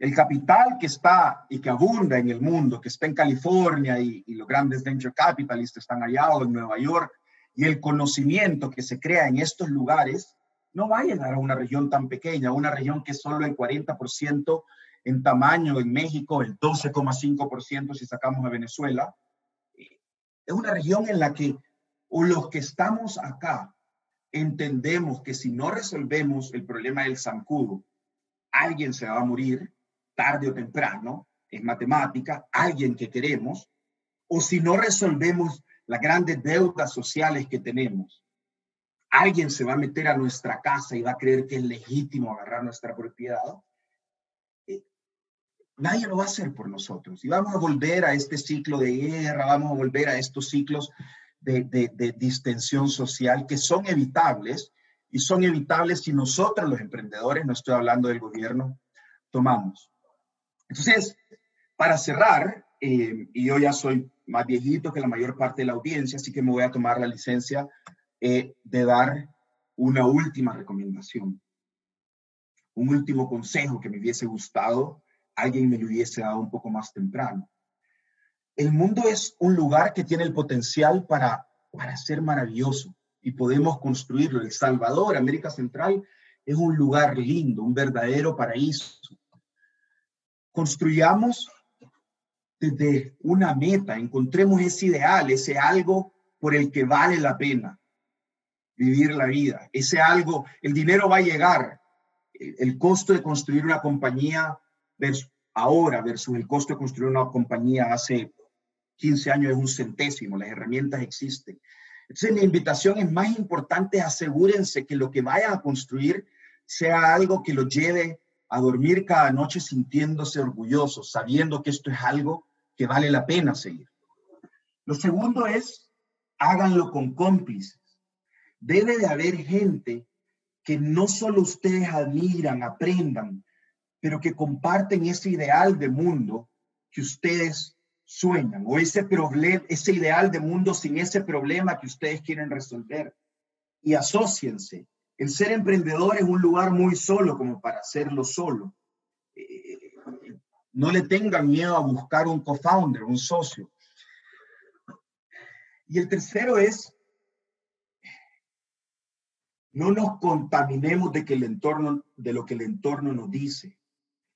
El capital que está y que abunda en el mundo, que está en California y, los grandes venture capitalists están allá o en Nueva York, y el conocimiento que se crea en estos lugares, no va a llegar a una región tan pequeña, una región que es solo el 40% en tamaño en México, el 12,5% si sacamos a Venezuela, es una región en la que o los que estamos acá entendemos que si no resolvemos el problema del zancudo, alguien se va a morir tarde o temprano, es matemática, alguien que queremos, o si no resolvemos las grandes deudas sociales que tenemos, alguien se va a meter a nuestra casa y va a creer que es legítimo agarrar nuestra propiedad, Nadie lo va a hacer por nosotros. Y vamos a volver a este ciclo de guerra, vamos a volver a estos ciclos de, distensión social que son evitables y son evitables si nosotros los emprendedores, no estoy hablando del gobierno, tomamos. Entonces, para cerrar, eh, y yo ya soy más viejito que la mayor parte de la audiencia, así que me voy a tomar la licencia eh, de dar una última recomendación, un último consejo que me hubiese gustado alguien me lo hubiese dado un poco más temprano. El mundo es un lugar que tiene el potencial para, para ser maravilloso y podemos construirlo. El Salvador, América Central, es un lugar lindo, un verdadero paraíso. Construyamos desde una meta, encontremos ese ideal, ese algo por el que vale la pena vivir la vida, ese algo, el dinero va a llegar, el costo de construir una compañía ahora versus el costo de construir una compañía hace 15 años es un centésimo, las herramientas existen. Entonces, mi invitación es más importante, asegúrense que lo que vayan a construir sea algo que lo lleve a dormir cada noche sintiéndose orgullosos, sabiendo que esto es algo que vale la pena seguir. Lo segundo es, háganlo con cómplices. Debe de haber gente que no solo ustedes admiran, aprendan, pero que comparten ese ideal de mundo que ustedes sueñan o ese ese ideal de mundo sin ese problema que ustedes quieren resolver y asóciense, El ser emprendedor es un lugar muy solo como para hacerlo solo. Eh, no le tengan miedo a buscar un co-founder, un socio. Y el tercero es, no nos contaminemos de, lo que el entorno nos dice.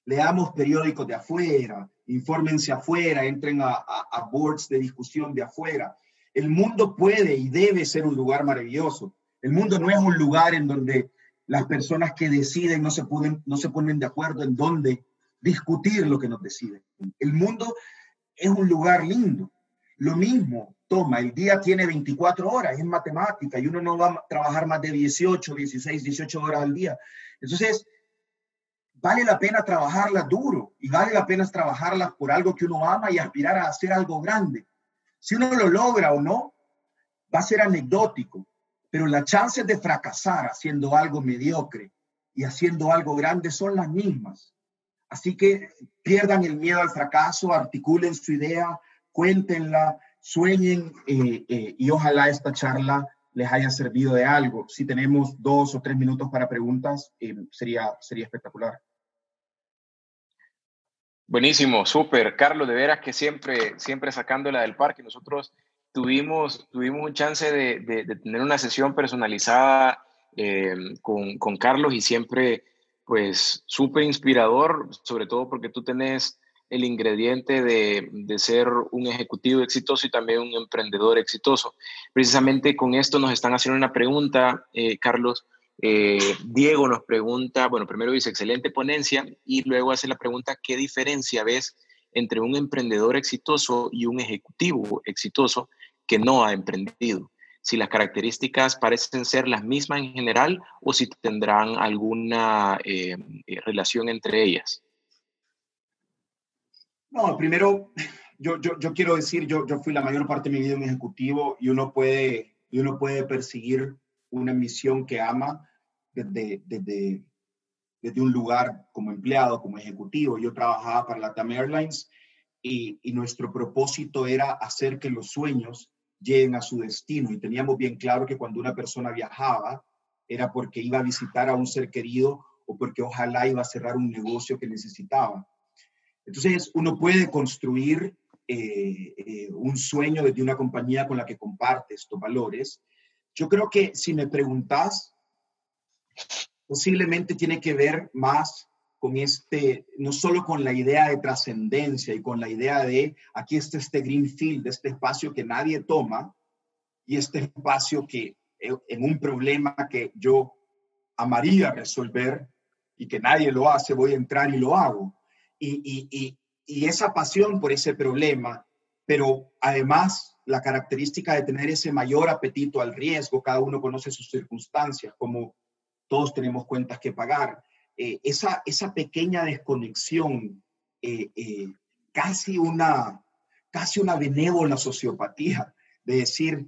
Leamos periódicos de afuera, infórmense afuera, entren a, a boards de discusión de afuera. El mundo puede y debe ser un lugar maravilloso. El mundo no es un lugar en donde las personas que deciden no se, pueden, no se ponen de acuerdo en dónde discutir lo que nos deciden. El mundo es un lugar lindo. Lo mismo, toma, el día tiene 24 horas, es matemática y uno no va a trabajar más de 18, 16, 18 horas al día. Entonces, vale la pena trabajarlas duro y vale la pena trabajarlas por algo que uno ama y aspirar a hacer algo grande. Si uno lo logra o no, va a ser anecdótico, pero las chances de fracasar haciendo algo mediocre y haciendo algo grande son las mismas. Así que pierdan el miedo al fracaso, articulen su idea, cuéntenla, sueñen eh, eh, y ojalá esta charla les haya servido de algo. Si tenemos dos o tres minutos para preguntas, eh, sería, sería espectacular.
Buenísimo, súper. Carlos, de veras que siempre, siempre sacándola del parque. Nosotros tuvimos, tuvimos un chance de, de, tener una sesión personalizada eh, con, con, Carlos y siempre, pues, súper inspirador, sobre todo porque tú tenés el ingrediente de, de, ser un ejecutivo exitoso y también un emprendedor exitoso. Precisamente con esto nos están haciendo una pregunta, eh, Carlos. Eh, Diego nos pregunta, bueno, primero dice excelente ponencia y luego hace la pregunta, ¿qué diferencia ves entre un emprendedor exitoso y un ejecutivo exitoso? Que no ha emprendido. Si las características parecen ser las mismas en general o si tendrán alguna eh, eh, relación entre ellas.
No, primero, yo, yo, quiero decir, yo, yo fui la mayor parte de mi vida un ejecutivo y uno puede, uno puede perseguir una misión que ama desde, desde, desde un lugar como empleado, como ejecutivo. Yo trabajaba para la TAM Airlines y, y, nuestro propósito era hacer que los sueños lleguen a su destino. Y teníamos bien claro que cuando una persona viajaba era porque iba a visitar a un ser querido o porque ojalá iba a cerrar un negocio que necesitaba. Entonces, uno puede construir eh, eh, un sueño desde una compañía con la que comparte estos valores. Yo creo que si me preguntas, posiblemente tiene que ver más con este, no solo con la idea de trascendencia y con la idea de aquí está este greenfield, este espacio que nadie toma y este espacio que eh, en un problema que yo amaría resolver y que nadie lo hace, voy a entrar y lo hago. Y, y, y esa pasión por ese problema, pero además la característica de tener ese mayor apetito al riesgo, cada uno conoce sus circunstancias, como todos tenemos cuentas que pagar eh, esa, esa pequeña desconexión, eh, eh, casi, una, casi una benévola sociopatía de decir,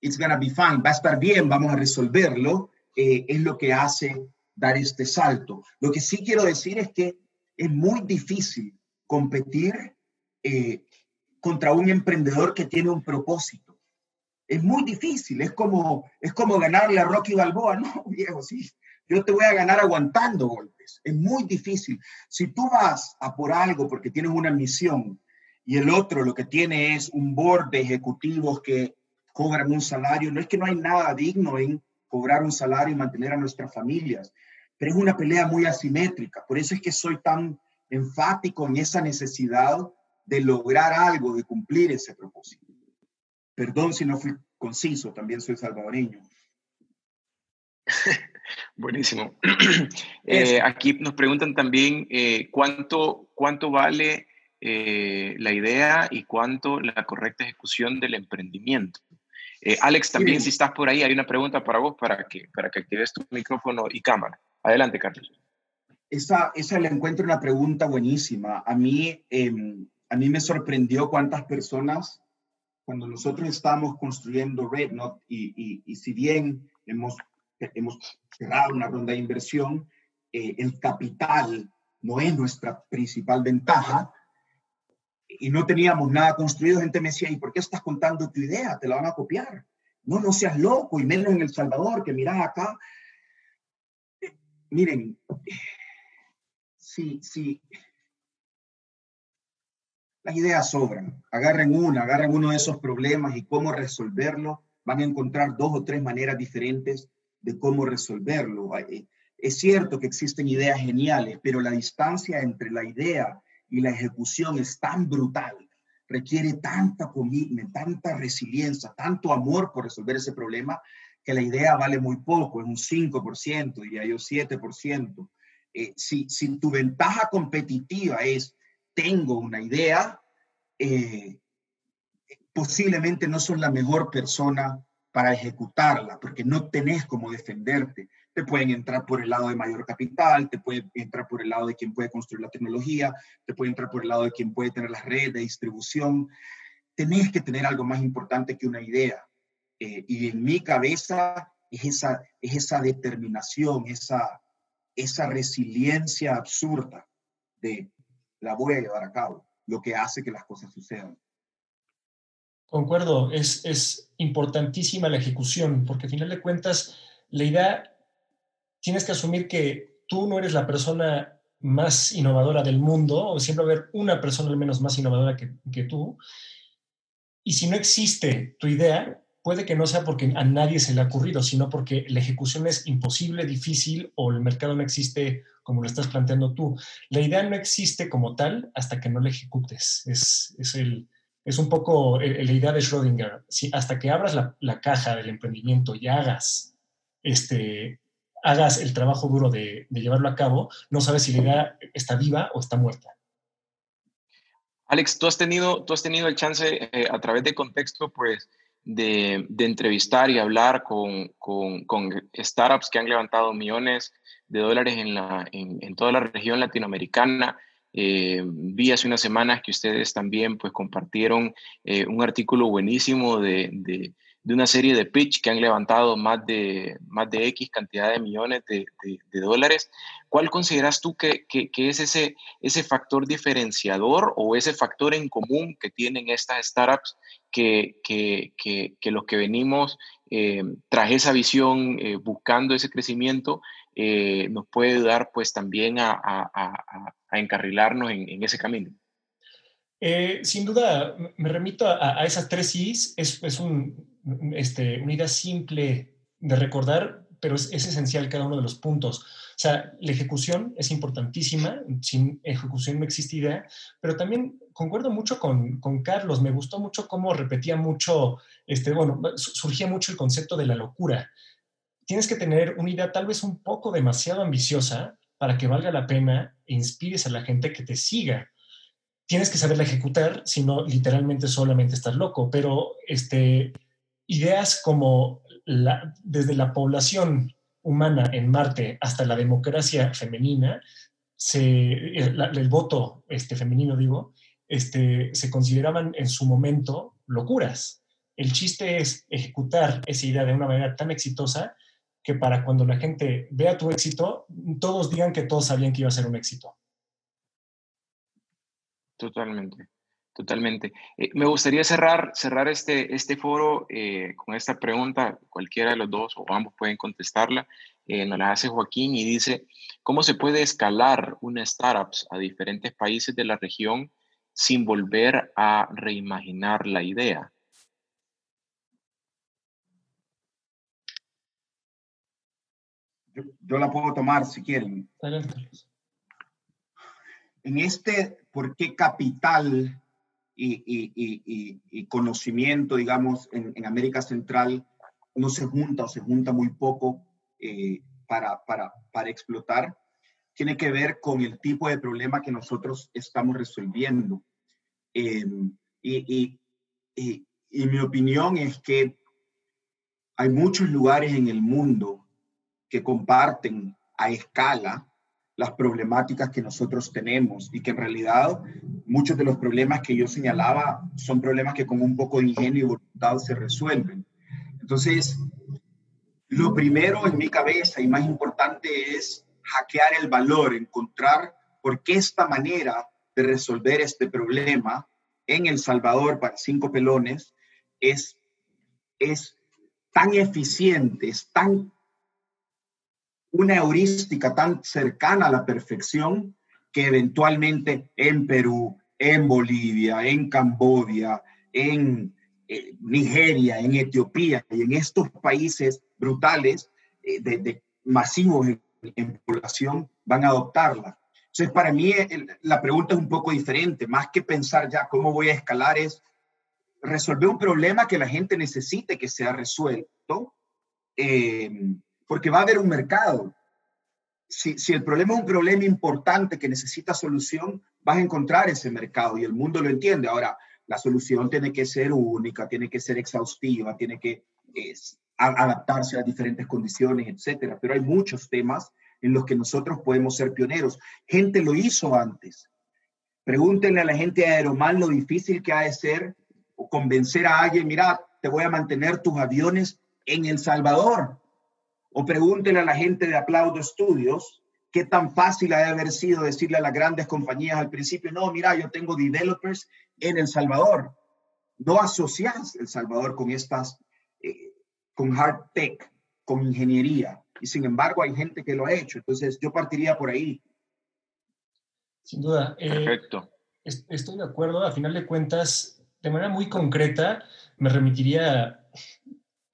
it's gonna be fine, va a estar bien, vamos a resolverlo, es lo que hace dar este salto. Lo que sí quiero decir es que es muy difícil competir contra un emprendedor que tiene un propósito. Es muy difícil, es como, es como ganarle a Rocky Balboa, ¿no? Viejo, sí, yo te voy a ganar aguantando golpes. Es muy difícil. Si tú vas a por algo porque tienes una misión y el otro lo que tiene es un board de ejecutivos que cobran un salario, no es que no hay nada digno en cobrar un salario y mantener a nuestras familias, pero es una pelea muy asimétrica. Por eso es que soy tan enfático en esa necesidad de lograr algo, de cumplir ese propósito. Perdón si no fui conciso, también soy salvadoreño.
Buenísimo. Eh, aquí nos preguntan también eh, cuánto, cuánto vale eh, la idea y cuánto la correcta ejecución del emprendimiento. Alex, también si estás por ahí, hay una pregunta para vos para que, para que actives tu micrófono y cámara. Adelante, Carlos.
Esa, esa le encuentro una pregunta buenísima. A mí, em, a mí me sorprendió cuántas personas, cuando nosotros estábamos construyendo RedNote, y, y, y si bien hemos hemos cerrado una ronda de inversión, eh, el capital no es nuestra principal ventaja y no teníamos nada construido, gente me decía, ¿y por qué estás contando tu idea? Te la van a copiar. No, no seas loco, y menos en El Salvador, que mirá acá. miren, sí, sí. Las ideas sobran. Agarren una, agarren uno de esos problemas y cómo resolverlo. Van a encontrar dos o tres maneras diferentes de cómo resolverlo. Es cierto que existen ideas geniales, pero la distancia entre la idea y la ejecución es tan brutal, requiere tanta commitment, tanta resiliencia, tanto amor por resolver ese problema, que la idea vale muy poco, es un 5%, diría yo 7%. Eh, si, si tu ventaja competitiva es, tengo una idea, eh, posiblemente no son la mejor persona para ejecutarla, porque no tenés cómo defenderte te pueden entrar por el lado de mayor capital, te pueden entrar por el lado de quien puede construir la tecnología, te puede entrar por el lado de quien puede tener las redes de distribución. Tenés que tener algo más importante que una idea. Eh, y en mi cabeza es esa, es esa determinación, esa, esa resiliencia absurda de la voy a llevar a cabo, lo que hace que las cosas sucedan.
Concuerdo, es, es importantísima la ejecución, porque al final de cuentas, la idea tienes que asumir que tú no eres la persona más innovadora del mundo, o siempre va a haber una persona al menos más innovadora que, que tú. Y si no existe tu idea, puede que no sea porque a nadie se le ha ocurrido, sino porque la ejecución es imposible, difícil o el mercado no existe como lo estás planteando tú. La idea no existe como tal hasta que no la ejecutes. Es, es, el, es un poco la idea de Schrödinger. Si hasta que abras la, caja del emprendimiento y hagas este, hagas el trabajo duro de, llevarlo a cabo, no sabes si la idea está viva o está muerta.
Alex, tú has tenido, tú has tenido el chance eh, a través de contexto, pues, de, entrevistar y hablar con, startups que han levantado millones de dólares en, la, en, toda la región latinoamericana. Eh, vi hace unas semanas que ustedes también pues, compartieron eh, un artículo buenísimo de, de una serie de pitch que han levantado más de, más de X cantidad de millones de, dólares. ¿Cuál consideras tú que, es ese, ese factor diferenciador o ese factor en común que tienen estas startups que, que los que venimos eh, tras esa visión, buscando ese crecimiento, eh, nos puede ayudar pues también a, encarrilarnos en, ese camino?
sin duda, me remito a, esas tres I's. Es, es un, este, una idea simple de recordar, pero es, esencial cada uno de los puntos. O sea, la ejecución es importantísima, sin ejecución no existe idea, pero también concuerdo mucho con, con Carlos, me gustó mucho cómo repetía mucho, este, bueno, surgía mucho el concepto de la locura. Tienes que tener una idea tal vez un poco demasiado ambiciosa para que valga la pena e inspires a la gente que te siga tienes que saberla ejecutar, si no literalmente solamente estás loco, pero este, ideas como desde la población humana en Marte hasta la democracia femenina, el voto este, femenino, digo, este, se consideraban en su momento locuras. El chiste es ejecutar esa idea de una manera tan exitosa que para cuando la gente vea tu éxito, todos digan que todos sabían que iba a ser un éxito.
Totalmente. Totalmente. Eh, me gustaría cerrar, cerrar este, este foro eh, con esta pregunta. Cualquiera de los dos o ambos pueden contestarla. Eh, nos la hace Joaquín y dice, ¿cómo se puede escalar una startup a diferentes países de la región sin volver a reimaginar la idea?
Yo, la puedo tomar si quieren. En este, ¿por qué capital y, conocimiento, digamos, en, América Central no se junta o se junta muy poco eh, para, para, para, explotar, tiene que ver con el tipo de problema que nosotros estamos resolviendo. Em, y, y mi opinión es que hay muchos lugares en el mundo que comparten a escala las problemáticas que nosotros tenemos y que en realidad muchos de los problemas que yo señalaba son problemas que con un poco de ingenio y voluntad se resuelven. Entonces, lo primero en mi cabeza y más importante es hackear el valor, encontrar por qué esta manera de resolver este problema en El Salvador para cinco pelones es, es tan eficientes, tan una heurística tan cercana a la perfección que eventualmente en Perú, en Bolivia, en Camboya, en eh, Nigeria, en Etiopía y en estos países brutales eh, de, masivos en, población van a adoptarla. Entonces, para mí la pregunta es un poco diferente. Más que pensar ya cómo voy a escalar es resolver un problema que la gente necesite que sea resuelto, eh, porque va a haber un mercado. Si, el problema es un problema importante que necesita solución, vas a encontrar ese mercado y el mundo lo entiende. Ahora, la solución tiene que ser única, tiene que ser exhaustiva, tiene que adaptarse a diferentes condiciones, etcétera. Pero hay muchos temas en los que nosotros podemos ser pioneros. Gente lo hizo antes. Pregúntenle a la gente de Aeromal lo difícil que ha de ser o convencer a alguien, mira, te voy a mantener tus aviones en El Salvador. O pregúntenle a la gente de Aplaudo Studios qué tan fácil ha de haber sido decirle a las grandes compañías al principio, no, mira, yo tengo developers en El Salvador. No asocias El Salvador con estas, eh, con hard tech, con ingeniería. Y sin embargo hay gente que lo ha hecho. Entonces yo partiría por ahí.
Sin duda.
Eh, Perfecto.
Estoy de acuerdo. A final de cuentas, de manera muy concreta, me remitiría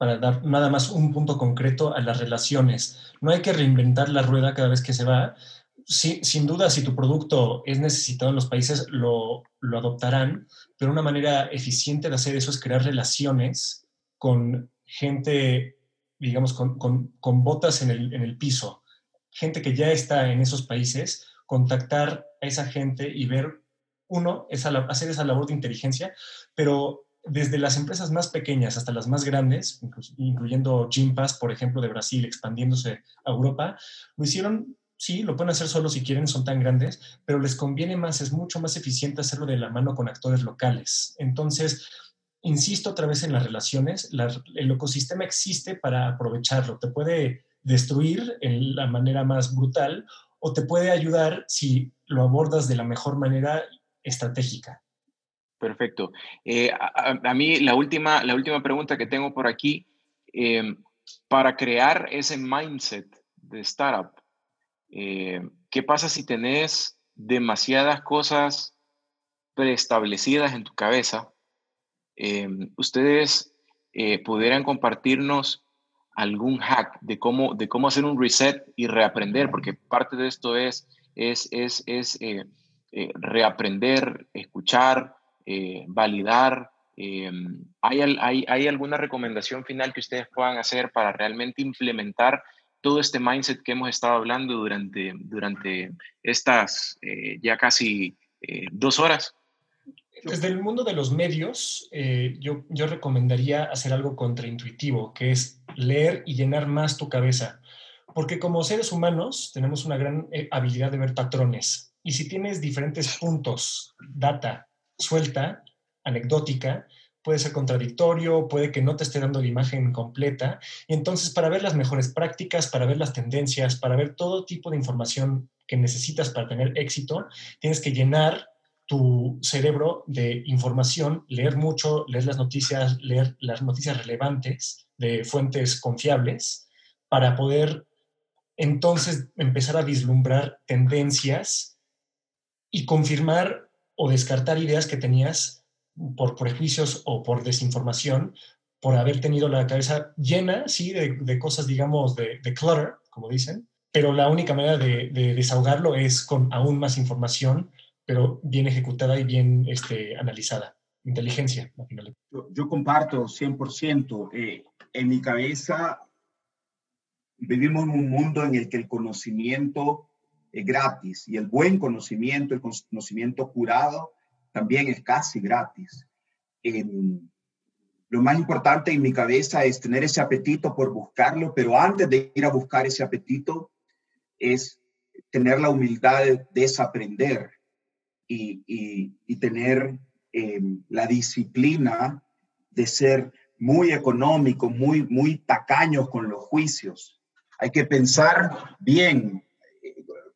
para dar nada más un punto concreto a las relaciones. No hay que reinventar la rueda cada vez que se va. sin duda, si tu producto es necesitado en los países, lo, adoptarán, pero una manera eficiente de hacer eso es crear relaciones con gente, digamos, con, botas en el, en el piso, gente que ya está en esos países, contactar a esa gente y ver, uno, esa, hacer esa labor de inteligencia, pero desde las empresas más pequeñas hasta las más grandes, incluyendo Gympass, por ejemplo, de Brasil, expandiéndose a Europa, lo hicieron, sí, lo pueden hacer solo si quieren, son tan grandes, pero les conviene más, es mucho más eficiente hacerlo de la mano con actores locales. Entonces, insisto otra vez en las relaciones, el ecosistema existe para aprovecharlo, te puede destruir en la manera más brutal o te puede ayudar si lo abordas de la mejor manera estratégica.
Perfecto. Eh, a, mí la última, la última pregunta que tengo por aquí, em, para crear ese mindset de startup, eh, ¿qué pasa si tenés demasiadas cosas preestablecidas en tu cabeza? Em, ¿Ustedes eh, pudieran compartirnos algún hack de cómo, de cómo hacer un reset y reaprender? Porque parte de esto es, es, es, es reaprender, escuchar, eh, validar. Eh, ¿hay, hay, ¿Hay alguna recomendación final que ustedes puedan hacer para realmente implementar todo este mindset que hemos estado hablando durante, durante estas eh, ya casi dos horas?
Desde el mundo de los medios, yo, yo recomendaría hacer algo contraintuitivo, que es leer y llenar más tu cabeza. Porque como seres humanos tenemos una gran habilidad de ver patrones. Y si tienes diferentes puntos, data, suelta, anecdótica, puede ser contradictorio, puede que no te esté dando la imagen completa. Y entonces, para ver las mejores prácticas, para ver las tendencias, para ver todo tipo de información que necesitas para tener éxito, tienes que llenar tu cerebro de información, leer mucho, leer las noticias, leer las noticias relevantes de fuentes confiables, para poder entonces empezar a vislumbrar tendencias y confirmar o descartar ideas que tenías por prejuicios o por desinformación, por haber tenido la cabeza llena, sí, de, cosas, digamos, de, clutter, como dicen, pero la única manera de, desahogarlo es con aún más información, pero bien ejecutada y bien este, analizada. Inteligencia,
Yo, yo comparto 100%. Eh, en mi cabeza vivimos en un mundo en el que el conocimiento gratis y el buen conocimiento, el conocimiento curado, también es casi gratis. lo más importante en mi cabeza es tener ese apetito por buscarlo, pero antes de ir a buscar ese apetito es tener la humildad de desaprender y, y, tener em, la disciplina de ser muy económico, muy, muy tacaños con los juicios. Hay que pensar bien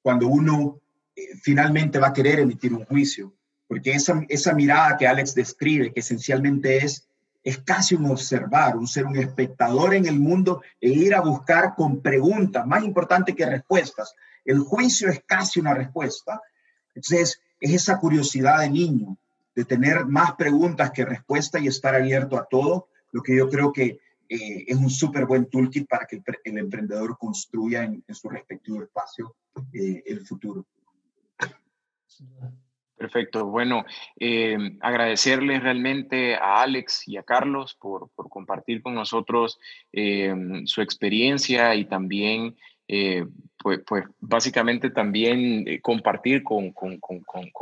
cuando uno eh, finalmente va a querer emitir un juicio, porque esa, esa mirada que Alex describe, que esencialmente es es casi un observar, un ser un espectador en el mundo e ir a buscar con preguntas, más importante que respuestas. El juicio es casi una respuesta. Entonces, es esa curiosidad de niño, de tener más preguntas que respuestas y estar abierto a todo, lo que yo creo que eh, es un súper buen toolkit para que el, emprendedor construya en, su respectivo espacio eh, el futuro.
Perfecto. Bueno, eh, agradecerles realmente a Alex y a Carlos por, compartir con nosotros su experiencia y también, pues, pues, básicamente también compartir con,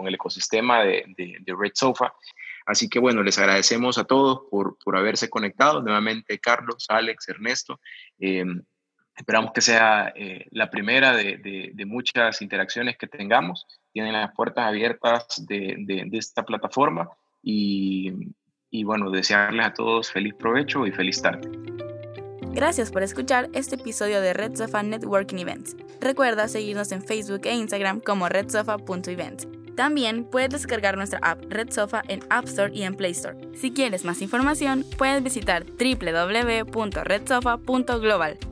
el ecosistema de, de Red Sofa. Así que bueno, les agradecemos a todos por, por haberse conectado. Nuevamente, Carlos, Alex, Ernesto. Esperamos que sea eh, la primera de, de, muchas interacciones que tengamos. Tienen las puertas abiertas de, de esta plataforma y, y bueno, desearles a todos feliz provecho y feliz tarde.
Gracias por escuchar este episodio de Red Sofa Networking Events. Recuerda seguirnos en Facebook e Instagram como redsofa.events. También puedes descargar nuestra app Red Sofa en App Store y en Play Store. Si quieres más información, puedes visitar www.redsofa.global.